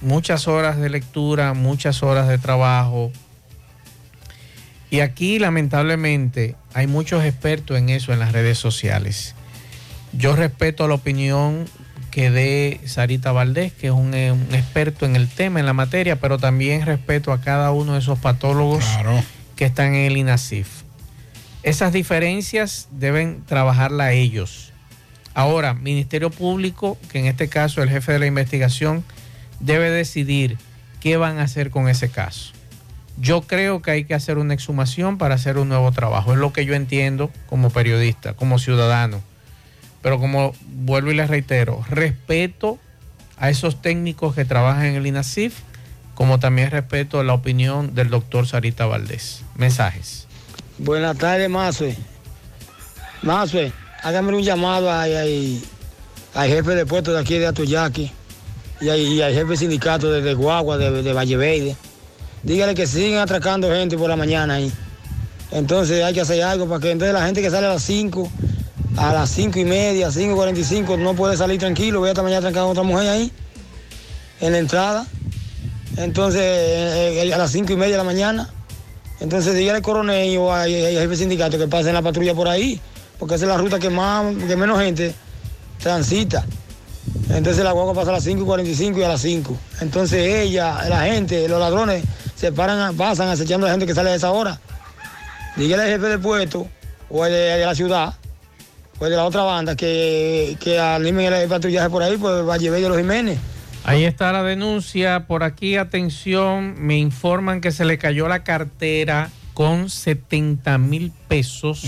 muchas horas de lectura, muchas horas de trabajo. Y aquí lamentablemente hay muchos expertos en eso en las redes sociales. Yo respeto la opinión que dé Sarita Valdés, que es un, eh, un experto en el tema, en la materia, pero también respeto a cada uno de esos patólogos que están en el INASIF. Esas diferencias deben trabajarla ellos. Ahora, Ministerio Público, que en este caso el jefe de la investigación, debe decidir qué van a hacer con ese caso. Yo creo que hay que hacer una exhumación para hacer un nuevo trabajo. Es lo que yo entiendo como periodista, como ciudadano. Pero como vuelvo y les reitero, respeto a esos técnicos que trabajan en el INASIF, como también respeto la opinión del doctor Sarita Valdés. Mensajes. Buenas tardes, Mazue. Mazue, hágame un llamado al jefe de puesto de aquí de Atoyaki y, ahí- y al jefe sindicato de, Guagua, de, de Valle Verde. Dígale que sigan atracando gente por la mañana ahí. Entonces hay que hacer algo para que entonces la gente que sale a las 5, a las 5 y media, 5.45, no puede salir tranquilo, voy esta mañana trancar a otra mujer ahí, en la entrada. Entonces, eh, eh, a las 5 y media de la mañana. Entonces dígale al coronel o al, al jefe sindicato que pasen la patrulla por ahí, porque esa es la ruta que más, que menos gente transita. Entonces la guagua pasa a las 5 y 45 y a las 5. Entonces ella, la gente, los ladrones, se paran, pasan acechando a la gente que sale a esa hora. Dígale al jefe del puesto o el de, de la ciudad o el de la otra banda que, que animen el patrullaje por ahí, pues va a llevar de los Jiménez. Ahí está la denuncia. Por aquí, atención, me informan que se le cayó la cartera con 70 mil pesos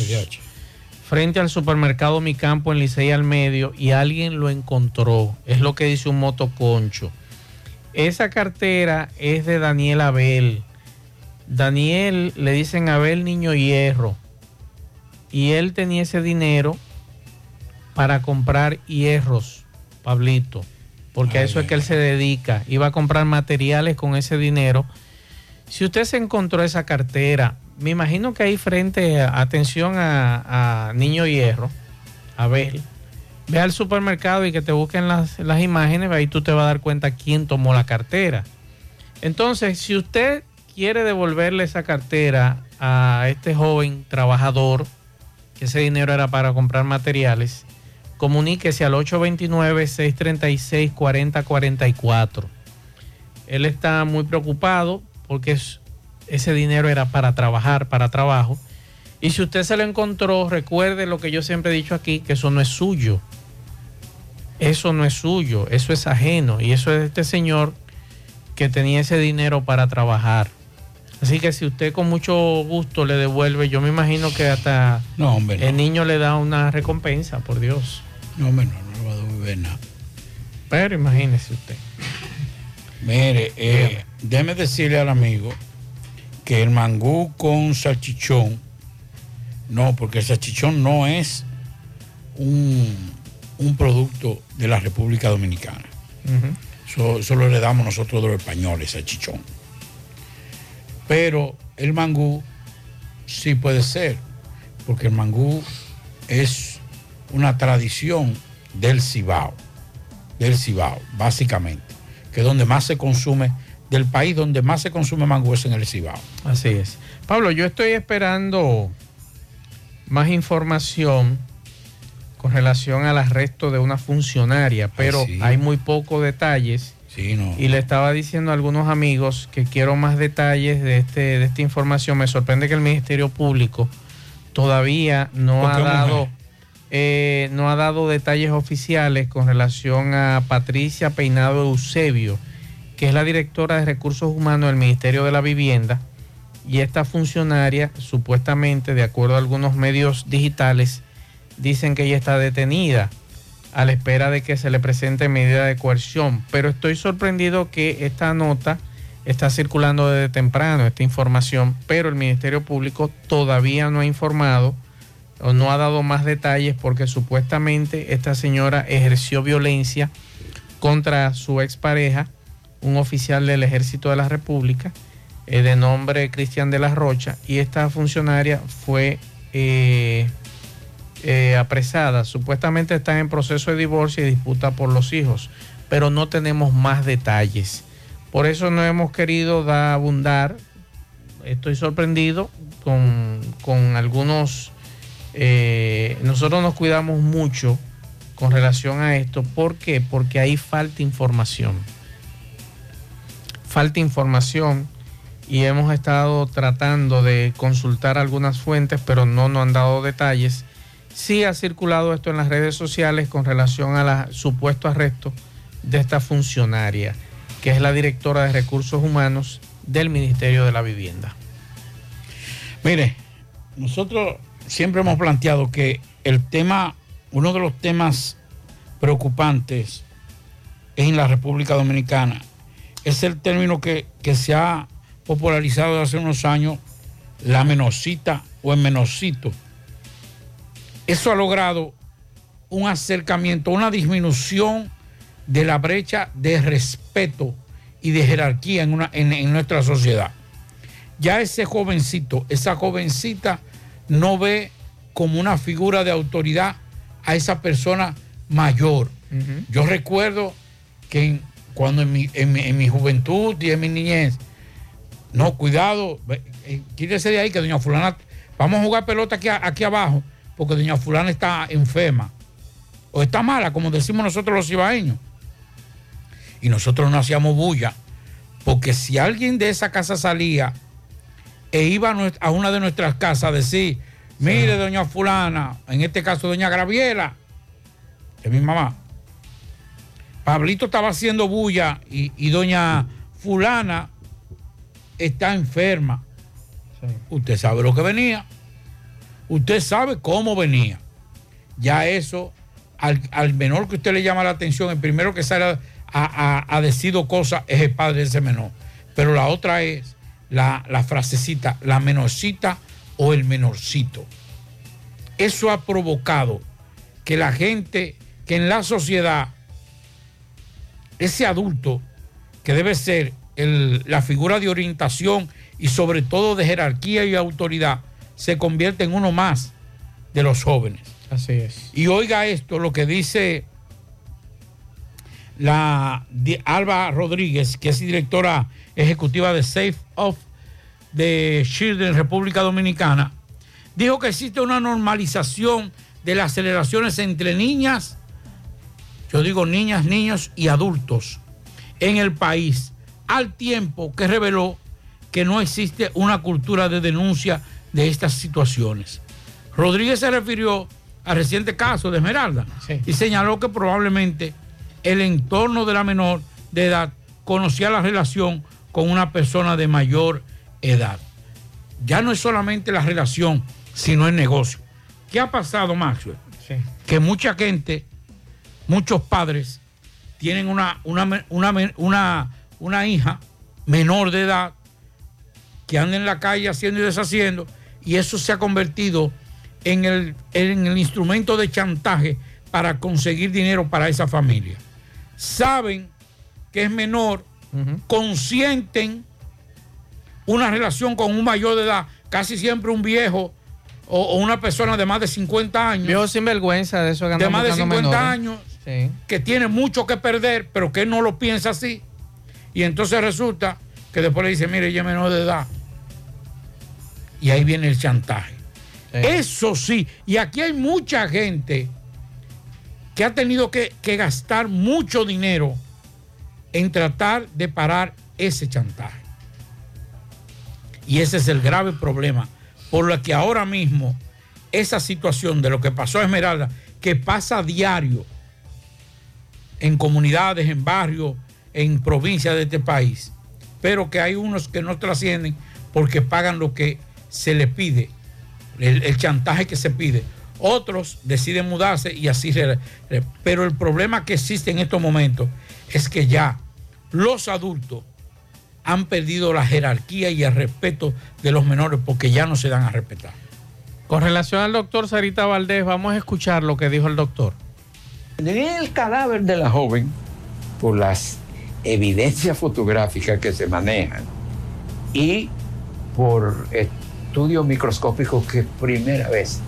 frente al supermercado Mi Campo en Licey al Medio y alguien lo encontró. Es lo que dice un motoconcho. Esa cartera es de Daniel Abel. Daniel le dicen Abel Niño Hierro. Y él tenía ese dinero para comprar hierros, Pablito. Porque a eso es que él se dedica. Iba a comprar materiales con ese dinero. Si usted se encontró esa cartera, me imagino que ahí frente, a- atención a, Niño Hierro, a ver, ve al supermercado y que te busquen las, las imágenes, ahí tú te vas a dar cuenta quién tomó la cartera. Entonces, si usted quiere devolverle esa cartera a este joven trabajador, que ese dinero era para comprar materiales, comuníquese al 829-636-4044. Él está muy preocupado porque es- ese dinero era para trabajar, para trabajo. Y si usted se lo encontró, recuerde lo que yo siempre he dicho aquí, que eso no es suyo. Eso no es suyo, eso es ajeno. Y eso es de este señor que tenía ese dinero para trabajar. Así que si usted con mucho gusto le devuelve, yo me imagino que hasta No, hombre, no. el niño le da una recompensa, por Dios. No, hombre, no, no le va a devolver nada. Pero imagínese usted. Mire, eh, déjeme decirle al amigo que el mangú con salchichón, no, porque el salchichón no es un, un producto de la República Dominicana. Eso, eso lo heredamos nosotros de los españoles, salchichón. Pero el mangú sí puede ser, porque el mangú es una tradición del Cibao, del Cibao, básicamente, que es donde más se consume, del país donde más se consume mangú es en el Cibao. Así es. Pablo, yo estoy esperando más información con relación al arresto de una funcionaria, pero sí. hay muy pocos detalles Sí, no. Y le estaba diciendo a algunos amigos que quiero más detalles de, este, de esta información. Me sorprende que el Ministerio Público todavía no ¿Por ha dado eh, no ha dado detalles oficiales con relación a Patricia Peinado Eusebio, que es la directora de Recursos Humanos del Ministerio de la Vivienda. Y esta funcionaria, supuestamente, de acuerdo a algunos medios digitales, dicen que ella está detenida a la espera de que se le presente medida de coerción. Pero estoy sorprendido que esta nota está circulando desde temprano, esta información, pero el Ministerio Público todavía no ha informado o no ha dado más detalles porque supuestamente esta señora ejerció violencia contra su expareja, un oficial del Ejército de la República, eh, de nombre Cristian de la Rocha, y esta funcionaria fue eh, eh, apresada. Supuestamente están en proceso de divorcio y disputa por los hijos, pero no tenemos más detalles. Por eso no hemos querido dar, abundar. Estoy sorprendido con, con algunos... nosotros nos cuidamos mucho con relación a esto. ¿Por qué? Porque ahí falta información. Falta información y hemos estado tratando de consultar algunas fuentes, pero no nos han dado detalles. Sí ha circulado esto en las redes sociales con relación al supuesto arresto de esta funcionaria, que es la directora de recursos humanos del Ministerio de la Vivienda. Mire, nosotros siempre hemos planteado que el tema, uno de los temas preocupantes en la República Dominicana es el término que, que se ha popularizado hace unos años, la menosita o el menosito. Eso ha logrado un acercamiento, una disminución de la brecha de respeto y de jerarquía en, una, en, en nuestra sociedad. Ya ese jovencito, esa jovencita no ve como una figura de autoridad a esa persona mayor. Yo recuerdo que en- cuando en mi, en mi- en mi juventud y en mi niñez, no, cuidado, eh, quítese de ahí que doña fulana, vamos a jugar pelota aquí, aquí abajo, porque doña fulana está enferma, o está mala, como decimos nosotros los cibaeños. Y nosotros no hacíamos bulla, porque si alguien de esa casa salía e iba a una de nuestras casas a decir, mire doña fulana, en este caso doña Graviela, que es mi mamá, Pablito estaba haciendo bulla y, y doña fulana está enferma. Usted sabe lo que venía. Usted sabe cómo venía. Ya eso, al, al menor que usted le llama la atención, el primero que sale a, a, a decir cosas es el padre de ese menor. Pero la otra es la, la frasecita, la menorcita o el menorcito. Eso ha provocado que la gente, que en la sociedad, ese adulto que debe ser el- la figura de orientación y sobre todo de jerarquía y autoridad, se convierte en uno más de los jóvenes. Así es. Y oiga esto, lo que dice la Alba Rodríguez, que es directora ejecutiva de Safe of de Children República Dominicana, dijo que existe una normalización de las aceleraciones entre niñas, yo digo niñas, niños y adultos en el país, al tiempo que reveló que no existe una cultura de denuncia de estas situaciones. Rodríguez se refirió al reciente caso de Esmeralda y señaló que probablemente el entorno de la menor de edad conocía la relación con una persona de mayor edad. Ya no es solamente la relación, sino el negocio. ¿Qué ha pasado, Maxwell? Que mucha gente, muchos padres, tienen una, una, una, una, una hija menor de edad que anda en la calle haciendo y deshaciendo, y eso se ha convertido en el, en el instrumento de chantaje para conseguir dinero para esa familia. Saben que es menor, consienten una relación con un mayor de edad, casi siempre un viejo o, o una persona de más de 50 años. Viejo sinvergüenza de eso que de más de buscando 50 menores. años Sí. que tiene mucho que perder, pero que no lo piensa así. Y entonces resulta que después le dice, mire, ella es menor de edad. Y ahí viene el chantaje. Eso sí, y aquí hay mucha gente que ha tenido que, que gastar mucho dinero en tratar de parar ese chantaje. Y ese es el grave problema por lo que ahora mismo esa situación de lo que pasó a Esmeralda, que pasa a diario en comunidades, en barrios, en provincias de este país, pero que hay unos que no trascienden porque pagan lo que se les pide, el, chantaje que se pide. Otros deciden mudarse y así. re- pero el problema que existe en estos momentos es que ya los adultos han perdido la jerarquía y el respeto de los menores porque ya no se dan a respetar. Con relación al doctor Sarita Valdés, vamos a escuchar lo que dijo el doctor. En el cadáver de la joven, por las evidencias fotográficas que se manejan y por estudios microscópicos que primera vez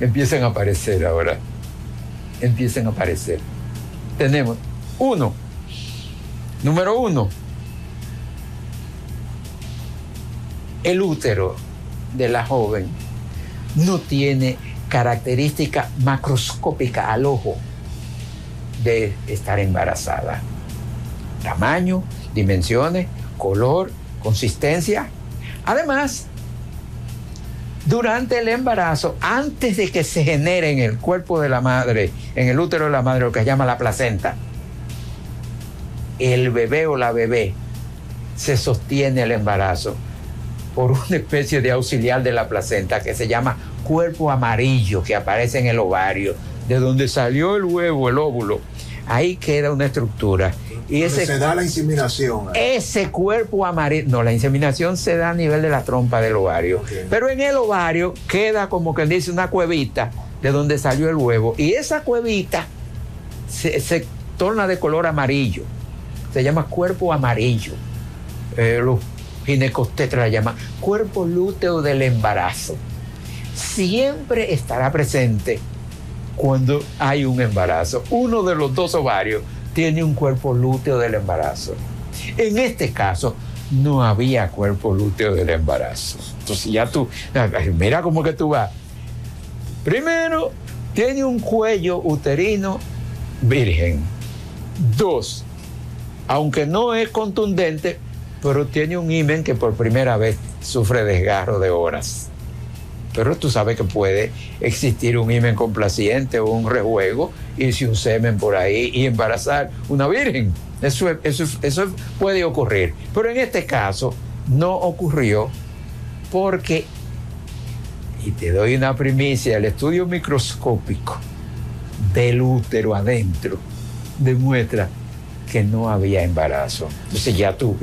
empiezan a aparecer ahora, empiezan a aparecer. Tenemos uno, número uno, el útero de la joven no tiene característica macroscópica al ojo de estar embarazada. Tamaño, dimensiones, color, consistencia. Además, durante el embarazo, antes de que se genere en el cuerpo de la madre, en el útero de la madre, lo que se llama la placenta, el bebé o la bebé se sostiene el embarazo por una especie de auxiliar de la placenta que se llama cuerpo amarillo que aparece en el ovario, de donde salió el huevo, el óvulo. Ahí queda una estructura. Y ese, se da la inseminación. ese cuerpo amarillo, no, la inseminación se da a nivel de la trompa del ovario, pero en el ovario queda como que dice una cuevita de donde salió el huevo y esa cuevita se, se torna de color amarillo, se llama cuerpo amarillo. Eh, los ginecostetras la llaman cuerpo lúteo del embarazo. Siempre estará presente cuando hay un embarazo. Uno de los dos ovarios tiene un cuerpo lúteo del embarazo. En este caso, no había cuerpo lúteo del embarazo. Entonces ya tú, mira cómo que tú vas. Primero, tiene un cuello uterino virgen. Dos, aunque no es contundente, pero tiene un himen que por primera vez sufre desgarro de horas. Pero tú sabes que puede existir un himen complaciente o un rejuego, irse un semen por ahí y embarazar una virgen. Eso, es- eso, es- eso puede ocurrir. Pero en este caso no ocurrió porque, y te doy una primicia, el estudio microscópico del útero adentro demuestra que no había embarazo. Entonces ya tú,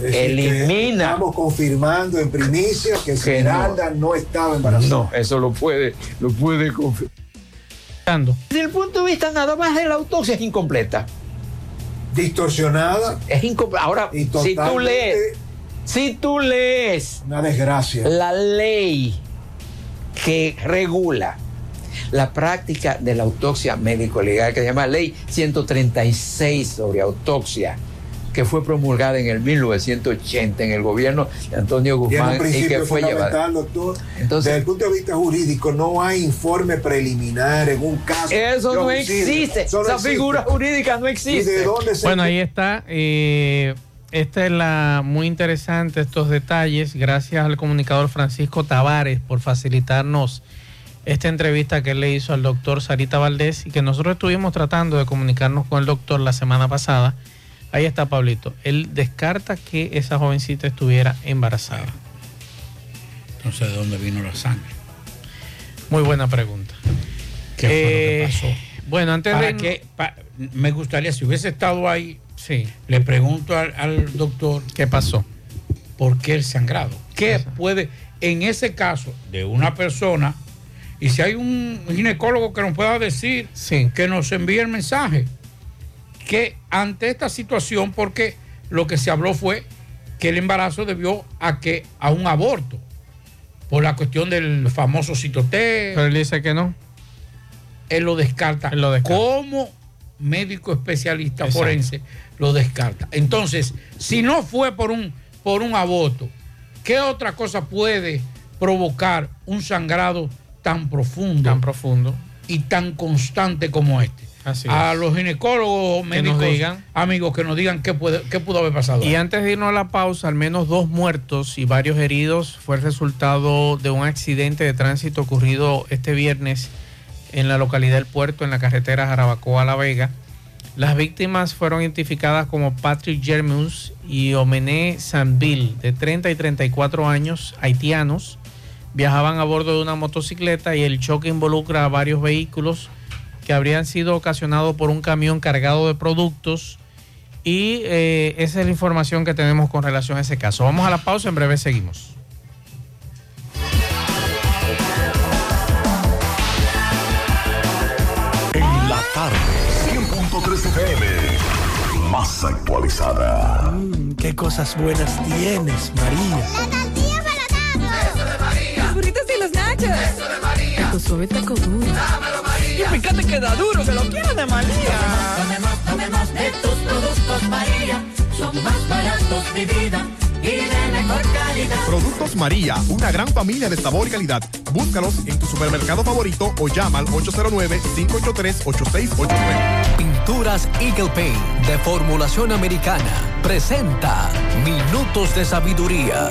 elimina Estamos confirmando en primicia que Que Esmeralda no, estaba embarazada. No, eso lo puede, lo puede confirmar. Desde el punto de vista nada más de la autopsia es incompleta. Distorsionada. Es incompleta. Ahora, Y si tú lees, si tú lees Una desgracia. la ley que regula la práctica de la autopsia médico-legal, que se llama Ley 136 sobre autopsia, que fue promulgada en el 1980 en el gobierno de Antonio Guzmán y que fue llevada. doctor. Entonces- Desde el punto de vista jurídico, no hay informe preliminar en un caso. Eso no existe. Eso no Esa existe. figura jurídica no ¿Y existe. de dónde se Bueno, ahí está. eh, esta es la muy interesante, estos detalles. Gracias al comunicador Francisco Tavares por facilitarnos esta entrevista que él le hizo al doctor Sarita Valdés y que nosotros estuvimos tratando de comunicarnos con el doctor la semana pasada. Ahí está Pablito. Él descarta que esa jovencita estuviera embarazada. Entonces, ¿de dónde vino la sangre? Muy buena pregunta. ¿Qué fue lo que Eh, pasó? Bueno, antes ¿Para de... Pa- me gustaría, si hubiese estado ahí, sí. le pregunto al, al doctor. ¿Qué pasó? ¿Por qué el sangrado? ¿Qué puede, en ese caso de una persona, y si hay un ginecólogo que nos pueda decir, que nos envíe el mensaje, que ante esta situación, porque lo que se habló fue que el embarazo debió a que a un aborto por la cuestión del famoso citoté. Pero él dice que no. Él lo descarta. Como médico especialista Exacto. forense lo descarta. Entonces, si no fue por un, por un aborto, ¿qué otra cosa puede provocar un sangrado tan profundo? Tan profundo. Y tan constante como este. Así a es. los ginecólogos, médicos, digan. amigos, que nos digan qué, puede, qué pudo haber pasado. Y antes de irnos a la pausa, al menos dos muertos y varios heridos fue el resultado de un accidente de tránsito ocurrido este viernes en la localidad del Puerto, en la carretera Jarabacoa La Vega. Las víctimas fueron identificadas como Patrick Germus y Omené Sanville, de 30 y 34 años, haitianos. Viajaban a bordo de una motocicleta y el choque involucra a varios vehículos que habrían sido ocasionados por un camión cargado de productos. Y eh, esa es la información que tenemos con relación a ese caso. Vamos a la pausa, en breve seguimos. En la tarde, 100.3 FM, más actualizada. Mm, qué cosas buenas tienes, María. Eso de María. Los burritos y los nachos. Eso de María. Tu suave taco duro. Dámelo, María. Y fíjate que da duro, que lo quiero de María. Tomemos, tomemos de tus productos, María. Son más baratos de vida y de mejor calidad. Productos María, una gran familia de sabor y calidad. Búscalos en tu supermercado favorito o llama al 809-583-8689. Pinturas Eagle Paint de formulación americana presenta Minutos de Sabiduría.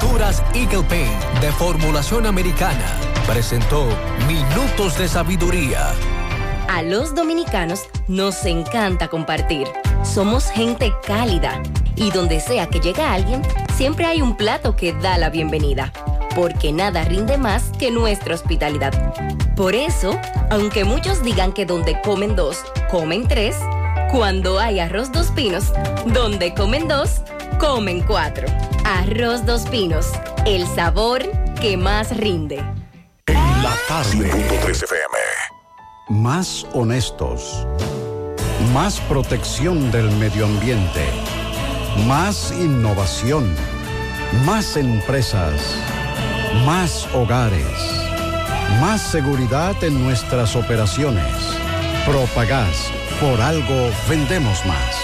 Pinturas Eagle Paint de formulación americana presentó Minutos de Sabiduría. A los dominicanos nos encanta compartir. Somos gente cálida y donde sea que llega alguien, siempre hay un plato que da la bienvenida, porque nada rinde más que nuestra hospitalidad. Por eso, aunque muchos digan que donde comen dos, comen tres, cuando hay arroz dos pinos, donde comen dos, comen cuatro. Arroz dos pinos, el sabor que más rinde. En la tarde, 100.3 FM. Más honestos. Más protección del medio ambiente. Más innovación. Más empresas. Más hogares. Más seguridad en nuestras operaciones. Propagás. Por algo vendemos más.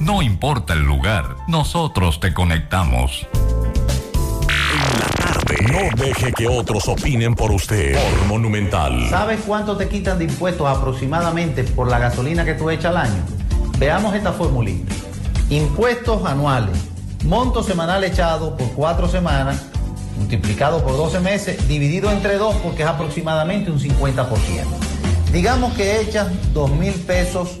No importa el lugar, nosotros te conectamos. No deje que otros opinen por usted. Por Monumental. ¿Sabes cuánto te quitan de impuestos aproximadamente por la gasolina que tú echas al año? Veamos esta formulita. Impuestos anuales. Monto semanal echado por cuatro semanas, multiplicado por 12 meses, dividido entre dos porque es aproximadamente un 50%. Digamos que echas 2 mil pesos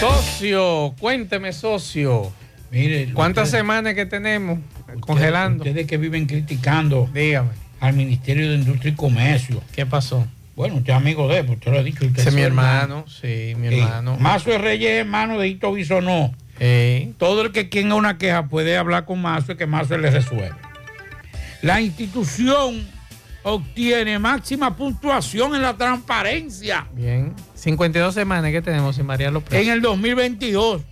Socio, cuénteme, socio. Mire, ¿Cuántas ustedes- semanas que tenemos congelando? Ustedes que viven criticando Dígame. al Ministerio de Industria y Comercio. ¿Qué pasó? Bueno, usted es amigo de él, pues usted lo ha dicho. Usted Ese es mi hermano, sí, mi Sí. hermano. Mazo Reyes es hermano de Hito Bisonó. Todo el que tenga una queja puede hablar con Mazo y que Mazo le resuelve. La institución obtiene máxima puntuación en la transparencia. Bien. 52 semanas que tenemos sin María López. En el 2022,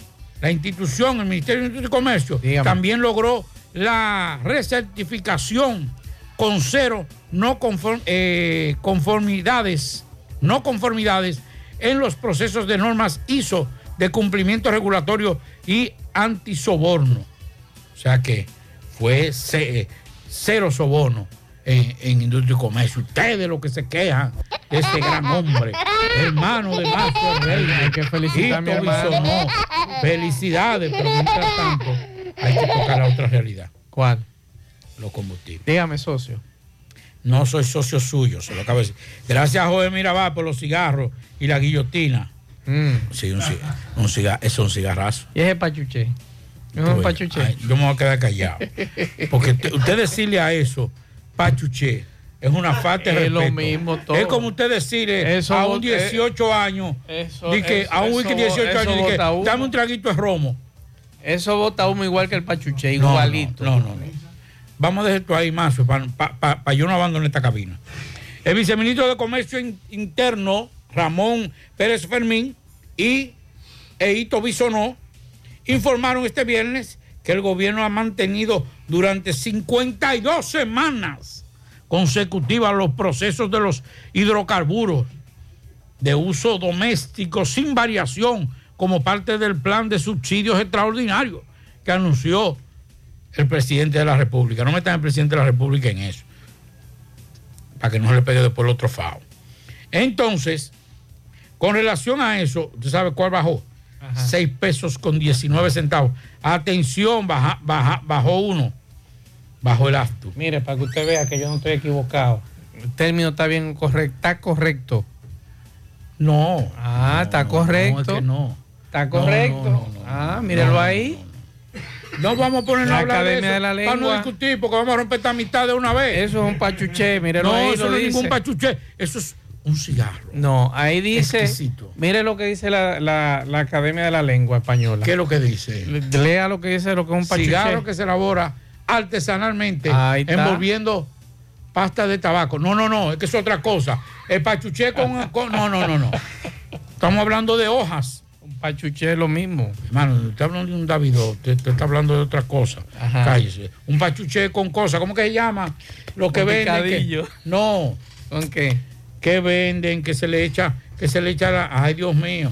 la institución, el Ministerio de Industria y Comercio, también logró la recertificación con cero no conform- eh, conformidades, no conformidades en los procesos de normas ISO de cumplimiento regulatorio y antisoborno. O sea que fue ce- cero soborno en, en industria y comercio. Ustedes los que se quejan de este gran hombre, hermano de Marco Reyes. Hay que felicitar a mi hermano. Felicidades, pero mientras tanto hay que tocar la otra realidad. ¿Cuál? Los combustibles. Dígame, socio. No soy socio suyo, se lo acabo de decir. Gracias a Joven Mirabal por los cigarros y la guillotina. Sí, un, un cigarro, es un cigarrazo. ¿Y ese pachuche? ¿Es Tú un ves, pachuche? ay, yo me voy a quedar callado. Porque te- usted decirle a eso, pachuche, es una falta de Es lo mismo todo. Es como usted decirle Eso a un 18 años, Eso- di que eso- a un wiki bo- 18 eso años, di que, dame un traguito de romo. Eso bota humo igual que el pachuche, No, igualito. No, no, no. Vamos a dejar esto ahí más para yo no abandonar esta cabina. El viceministro de Comercio In- Interno, Ramón Pérez Fermín, y Eito Bisonó, informaron este viernes que el gobierno ha mantenido durante 52 semanas consecutivas los procesos de los hidrocarburos de uso doméstico sin variación como parte del plan de subsidios extraordinarios que anunció el presidente de la República. No metan al presidente de la República en eso, para que no se le pegue después el otro FAO. Entonces, con relación a eso, ¿usted sabe cuál bajó? 6 pesos con 19 centavos. Atención, baja, baja- bajó uno. Bajó el acto. Mire, para que usted vea que yo no estoy equivocado. El término está bien correcto. Está correcto. No. Ah, está correcto. no, es que no. Está correcto. no, no, no, ah, mírelo no, ahí. No vamos a ponernos La a hablar de Academia eso de la para no Lengua. discutir porque vamos a romper esta amistad de una vez. Eso es un pachuché, mírelo no, ahí. eso lo no es ningún pachuché. Eso es un cigarro. No, ahí dice. Exquisito. Mire lo que dice la, la- la Academia de la Lengua Española. ¿Qué es lo que dice? Le- Lea lo que dice lo que es un pachuché. cigarro que se elabora artesanalmente envolviendo pasta de tabaco. No, no, no, es que es otra cosa. El pachuché con, con- no, no, no, no. Estamos hablando de hojas. Un pachuché es lo mismo. Hermano, usted hablando de un David, usted, usted está hablando de otra cosa. Ajá. Cállese. Un pachuché con cosas, ¿cómo que se llama? Lo que Un venden. que- no. ¿Con qué? Que venden, que se le echa, que se le echa la, ay Dios mío.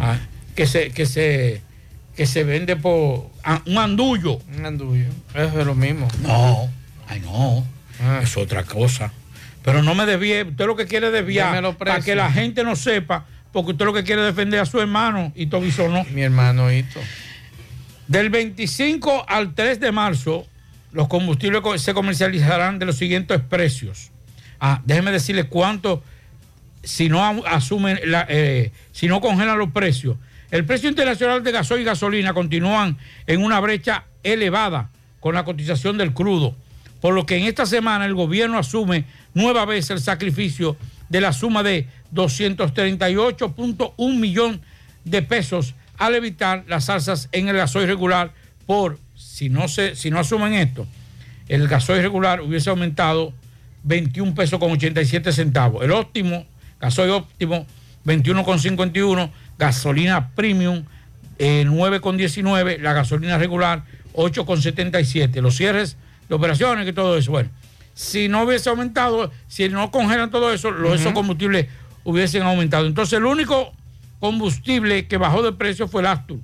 Ah, que se, que se, que se vende por ah, un andullo. Un andullo. Eso es lo mismo. No, ay no, Ah. es otra cosa. Pero no me desvíe, usted lo que quiere es desviar para que la gente no sepa, porque usted lo que quiere es defender a su hermano y Tobiso no. Mi hermano Hito. Del 25 al 3 de marzo, los combustibles co- se comercializarán de los siguientes precios. Ah, déjeme decirle cuánto, si no asumen, eh, si no congelan los precios. El precio internacional de gasoil y gasolina continúan en una brecha elevada con la cotización del crudo, por lo que en esta semana el gobierno asume nueva vez el sacrificio de la suma de 238.1 millón de pesos al evitar las alzas en el gasoil regular por, si no, se, si no asumen esto, el gasoil regular hubiese aumentado 21 pesos con 87 centavos. El óptimo, gasoil óptimo, 21 con 51, gasolina premium, eh, 9 con 19, la gasolina regular, 8 con 77. Los cierres de operaciones y todo eso. Bueno, si no hubiese aumentado, si no congelan todo eso, los, esos combustibles hubiesen aumentado. Entonces, el único combustible que bajó de precio fue el Astur,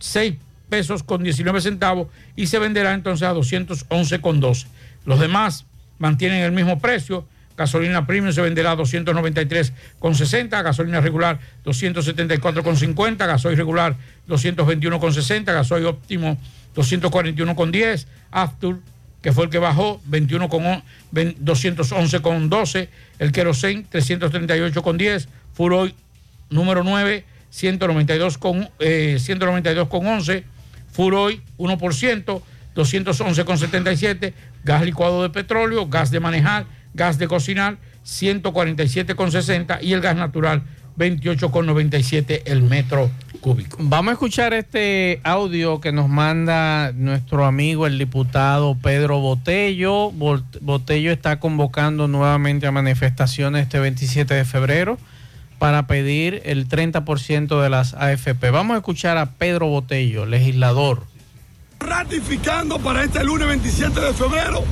6 pesos con 19 centavos y se venderá entonces a 211 con 12. Los demás mantienen el mismo precio. Gasolina premium se venderá a 293 con 60, gasolina regular 274 con 50, gasoil regular 221 con 60, gasoil óptimo 241,10. Aftur, que fue el que bajó, 21 con on- ven- 211,12. El Kerosene, 338,10. Furoy, número 9, 192 con, eh, 192,11. Furoy, 1%, 211,77. Gas licuado de petróleo, gas de manejar, gas de cocinar, 147,60. Y el gas natural, 28,97 el metro cúbico. Vamos a escuchar este audio que nos manda nuestro amigo el diputado Pedro Botello. Botello está convocando nuevamente a manifestaciones este 27 de febrero para pedir el 30% de las AFP. Vamos a escuchar a Pedro Botello, legislador. Ratificando para este lunes 27 de febrero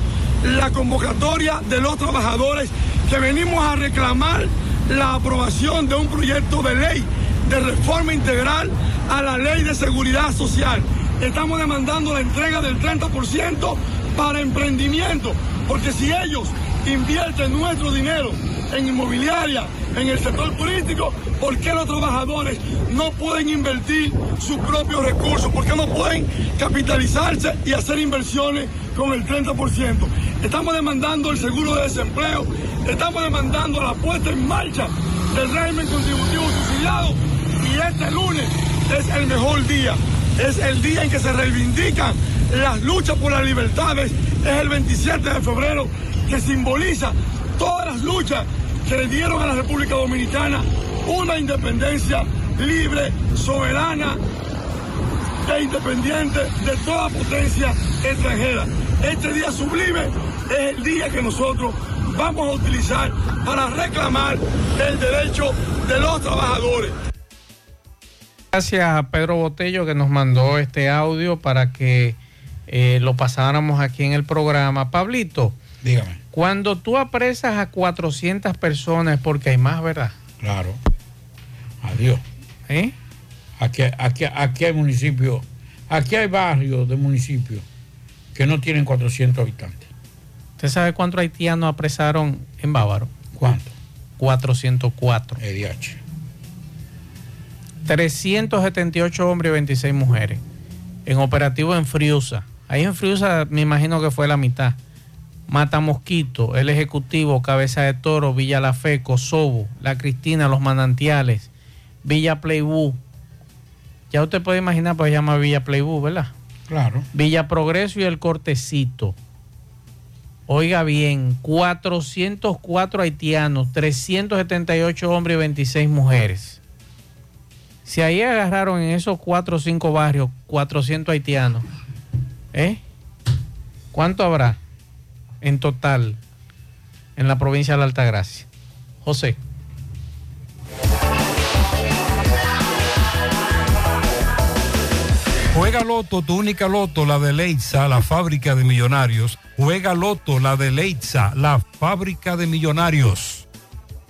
la convocatoria de los trabajadores que venimos a reclamar la aprobación de un proyecto de ley de reforma integral a la ley de seguridad social. Estamos demandando la entrega del 30% para emprendimiento, porque si ellos invierten nuestro dinero en inmobiliaria, en el sector político, ¿por qué los trabajadores no pueden invertir sus propios recursos? ¿Por qué no pueden capitalizarse y hacer inversiones con el 30%? Estamos demandando el seguro de desempleo, estamos demandando la puesta en marcha del régimen contributivo subsidiado y este lunes es el mejor día. Es el día en que se reivindican las luchas por las libertades. Es el 27 de febrero que simboliza todas las luchas que le dieron a la República Dominicana una independencia libre, soberana e independiente de toda potencia extranjera. Este día sublime es el día que nosotros vamos a utilizar para reclamar el derecho de los trabajadores. Gracias a Pedro Botello que nos mandó este audio para que eh, lo pasáramos aquí en el programa. Pablito, dígame. Cuando tú apresas a 400 personas, porque hay más, ¿verdad? Claro. Adiós. ¿Eh? Aquí, aquí, aquí hay municipios, aquí hay barrios de municipios que no tienen 400 habitantes. ¿Usted sabe cuántos haitianos apresaron en Bávaro? ¿Cuánto? 404. EDH. 378 hombres y 26 mujeres. En operativo en Friusa. Ahí en Friusa me imagino que fue la mitad. Mata Mosquito, el Ejecutivo, Cabeza de Toro, Villa La Fe, Kosovo, La Cristina, Los Manantiales, Villa Playbú. Ya usted puede imaginar, pues se llama Villa Playbú, ¿verdad? Claro. Villa Progreso y el Cortecito. Oiga bien, 404 haitianos, 378 hombres y 26 mujeres. Si ahí agarraron en esos 4 o 5 barrios 400 haitianos, ¿eh? ¿Cuánto habrá en total en la provincia de la Altagracia? José. Juega Loto, tu única Loto, la de Leitza, la fábrica de millonarios. Juega Loto, la de Leitza, la fábrica de millonarios.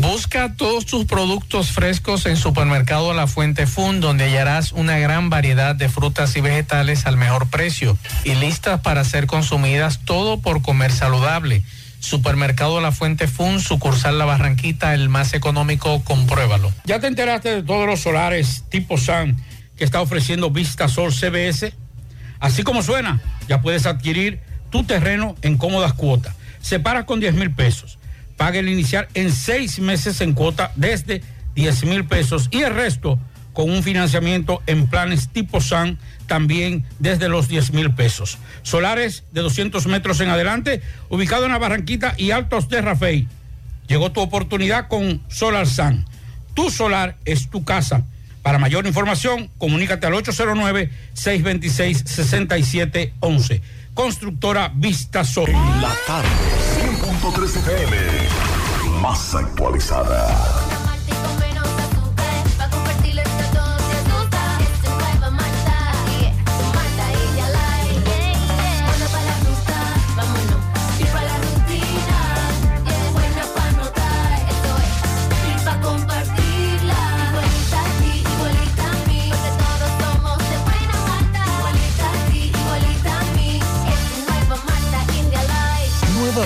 Busca todos tus productos frescos en Supermercado La Fuente Fun, donde hallarás una gran variedad de frutas y vegetales al mejor precio y listas para ser consumidas todo por comer saludable. Supermercado La Fuente Fun, sucursal La Barranquita, el más económico, compruébalo. ¿Ya te enteraste de todos los solares tipo SAN que está ofreciendo Vista Sol CBS? Así como suena, ya puedes adquirir tu terreno en cómodas cuotas. Separas con 10 mil pesos. Paga el inicial en seis meses en cuota desde 10 mil pesos y el resto con un financiamiento en planes tipo SAN también desde los 10 mil pesos. Solares de 200 metros en adelante, ubicado en la Barranquita y Altos de Rafey. Llegó tu oportunidad con Solar San. Tu solar es tu casa. Para mayor información, comunícate al 809-626-6711. Constructora Vista Sol. La tarde, 100.3 FM. Más actualizada.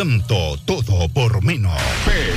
Encanto. Todo por menos.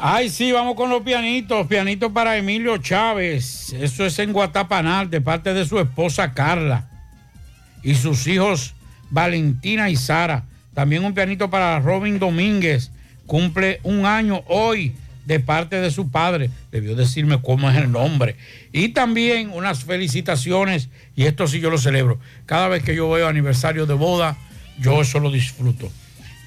Ay, sí, vamos con los pianitos. Pianitos para Emilio Chávez. Eso es en Guatapanal, de parte de su esposa Carla. Y sus hijos Valentina y Sara. También un pianito para Robin Domínguez. Cumple un año hoy de parte de su padre. Debió decirme cómo es el nombre. Y también unas felicitaciones, y esto sí yo lo celebro. Cada vez que yo veo aniversario de boda, yo eso lo disfruto.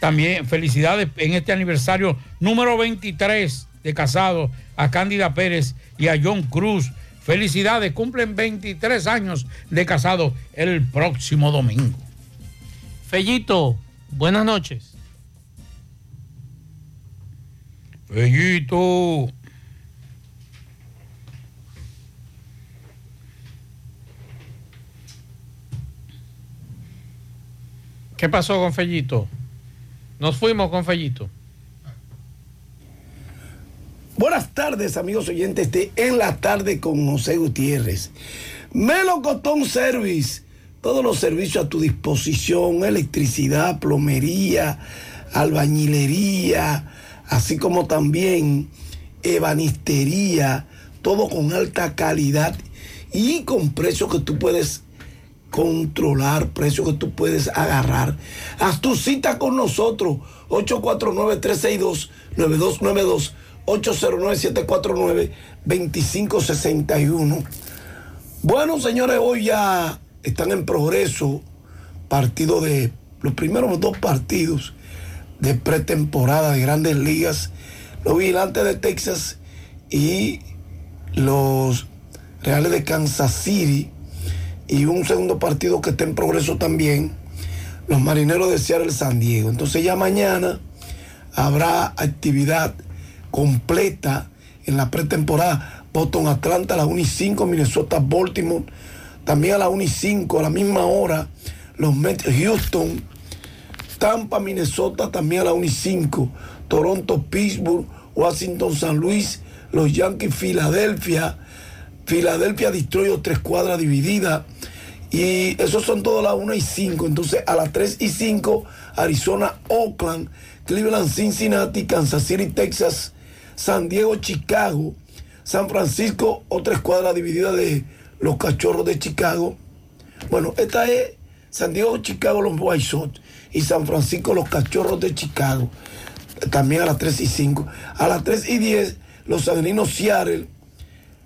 También felicidades en este aniversario número 23 de casado a Cándida Pérez y a John Cruz. Felicidades, cumplen 23 años de casado el próximo domingo. Fellito, buenas noches. Fellito. ¿Qué pasó con Fellito? Nos fuimos con Fellito. Buenas tardes, amigos oyentes de En la Tarde con José Gutiérrez. Melocotón Service, todos los servicios a tu disposición, electricidad, plomería, albañilería, así como también ebanistería, todo con alta calidad y con precios que tú puedes controlar, precios que tú puedes agarrar. Haz tu cita con nosotros, 849-362-9292, 809-749-2561. Bueno, señores, hoy ya están en progreso partido de los primeros dos partidos de pretemporada de grandes ligas. Los vigilantes de Texas y los Reales de Kansas City. Y un segundo partido que está en progreso también. Los marineros de Seattle San Diego. Entonces ya mañana habrá actividad completa en la pretemporada. Boston Atlanta a las 1 y 5, Minnesota Baltimore también a las 1 y 5, a la misma hora, los Mets Houston, Tampa, Minnesota también a las 1 y 5, Toronto, Pittsburgh, Washington, San Luis, los Yankees, Filadelfia, Filadelfia, Detroit, tres cuadras divididas. Y esos son todos las 1 y 5. Entonces a las 3 y 5, Arizona, Oakland, Cleveland, Cincinnati, Kansas City, Texas, San Diego, Chicago, San Francisco, otra escuadra dividida de los cachorros de Chicago. Bueno, esta es San Diego, Chicago, los White Sox y San Francisco, los Cachorros de Chicago. También a las 3 y 5. A las 3 y 10, los Angelinos Seattle,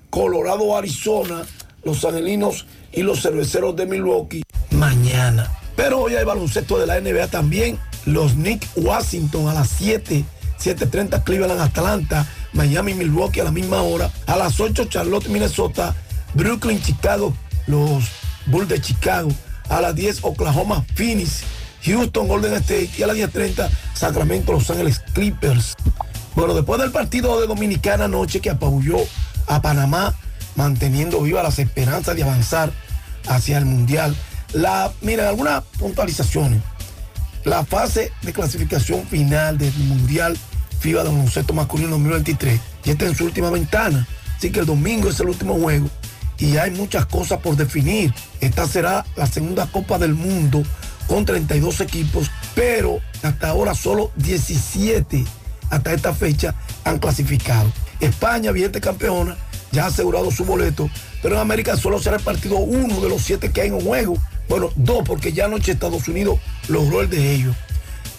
Colorado, Arizona, los Angelinos y los Cerveceros de Milwaukee mañana. Pero hoy hay baloncesto de la NBA también. Los Knicks Washington a las 7, 7.30 Cleveland Atlanta, Miami Milwaukee a la misma hora. A las 8 Charlotte Minnesota, Brooklyn Chicago, los Bulls de Chicago. A las 10 Oklahoma Phoenix, Houston Golden State y a las 10.30 Sacramento Los Ángeles Clippers. Bueno, después del partido de Dominicana anoche que apabulló a Panamá, manteniendo vivas las esperanzas de avanzar hacia el Mundial. La, miren, algunas puntualizaciones. La fase de clasificación final del Mundial FIBA de baloncesto masculino 2023 ya está en su última ventana. Así que el domingo es el último juego y hay muchas cosas por definir. Esta será la segunda Copa del Mundo con 32 equipos, pero hasta ahora solo 17 hasta esta fecha han clasificado. España, vigente campeona, ya ha asegurado su boleto, pero en América solo se ha repartido uno de los siete que hay en juego. Bueno, dos, porque ya anoche Estados Unidos logró el de ellos.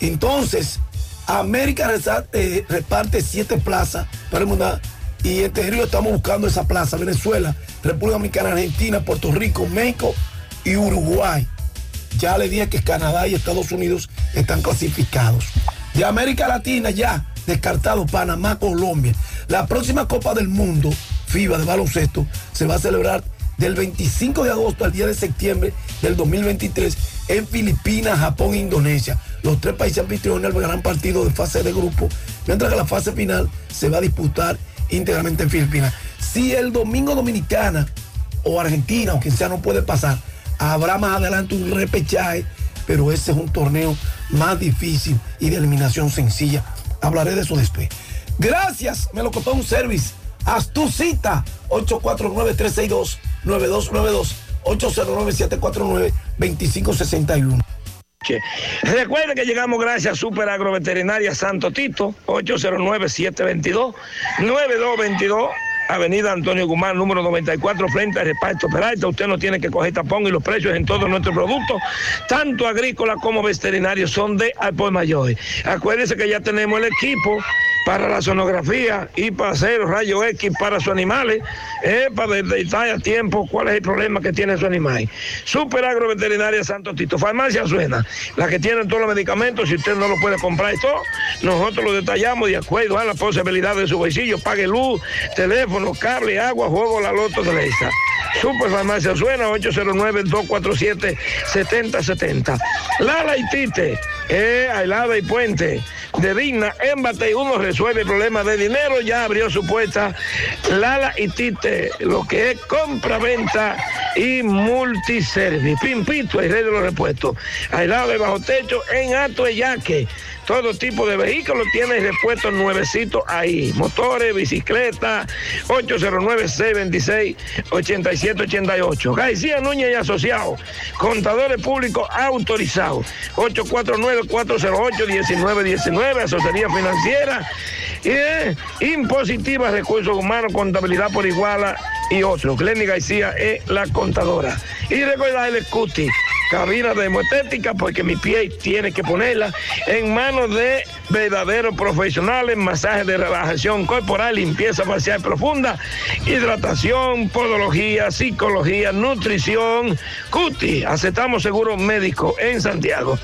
Entonces, América eh, reparte siete plazas para el Mundial y en Tejerío estamos buscando esa plaza. Venezuela, República Dominicana, Argentina, Puerto Rico, México y Uruguay. Ya le dije que Canadá y Estados Unidos están clasificados. De América Latina ya descartado Panamá, Colombia. La próxima Copa del Mundo, FIBA de baloncesto, se va a celebrar del 25 de agosto al 10 de septiembre del 2023 en Filipinas, Japón e Indonesia. Los tres países anfitriones albergarán partidos de fase de grupo, mientras que la fase final se va a disputar íntegramente en Filipinas. Si el domingo Dominicana o Argentina o quien sea no puede pasar, habrá más adelante un repechaje, pero ese es un torneo más difícil y de eliminación sencilla. Hablaré de eso después. Gracias, me lo costó un service. Haz tu cita 849-362-9292 809-749-2561. Recuerde que llegamos gracias a Super Agroveterinaria Santo Tito, 809-722-9222. Avenida Antonio Guzmán, número 94, frente al reparto Peralta. Usted no tiene que coger tapón y los precios en todos nuestros productos, tanto agrícolas como veterinarios, son de Alpol Mayor. Acuérdese que ya tenemos el equipo para la sonografía y para hacer rayo X para sus animales, eh, para detectar a tiempo cuál es el problema que tiene su animal. Super Agroveterinaria Santo Tito, Farmacia Suena, la que tiene todos los medicamentos, si usted no lo puede comprar y todo, nosotros lo detallamos de acuerdo a la posibilidad de su bolsillo, pague luz, teléfono, cable, agua, juego, la loto de esa. Super Farmacia Suena, 809-247-7070. Lala y Tite, eh, Ailada y Puente, de Digna, Embate y uno resuelve el problema de dinero, ya abrió su puerta Lala y Tite, lo que es compra-venta y multiservice. Pimpito, el rey de los repuestos. Aislado de bajo techo en Alto Yaque. Todo tipo de vehículos tiene repuestos nuevecitos ahí. Motores, bicicletas, 809-626-8788. García Núñez y Asociados. Contadores públicos autorizados. 849-408-1919. Asesoría financiera. Eh, impositiva, recursos humanos, contabilidad por iguala y otros. Glenny García es la contadora. Y recordarle, Cuti, cabina de hemoestética, porque mi pie tiene que ponerla en manos de verdaderos profesionales, masaje de relajación corporal, limpieza facial profunda, hidratación, podología, psicología, nutrición. Cuti, aceptamos seguro médico en Santiago.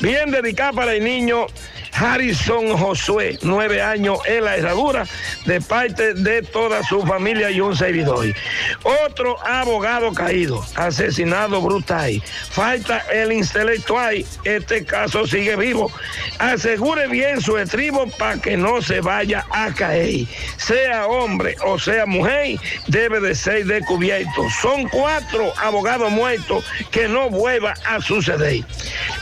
Bien dedicada para el niño. Harrison Josué, nueve años en la herradura, de parte de toda su familia y un servidor. Otro abogado caído, asesinado brutal. Falta el intelectual, este caso sigue vivo. Asegure bien su estribo para que no se vaya a caer. Sea hombre o sea mujer, debe de ser descubierto. Son cuatro abogados muertos que no vuelva a suceder.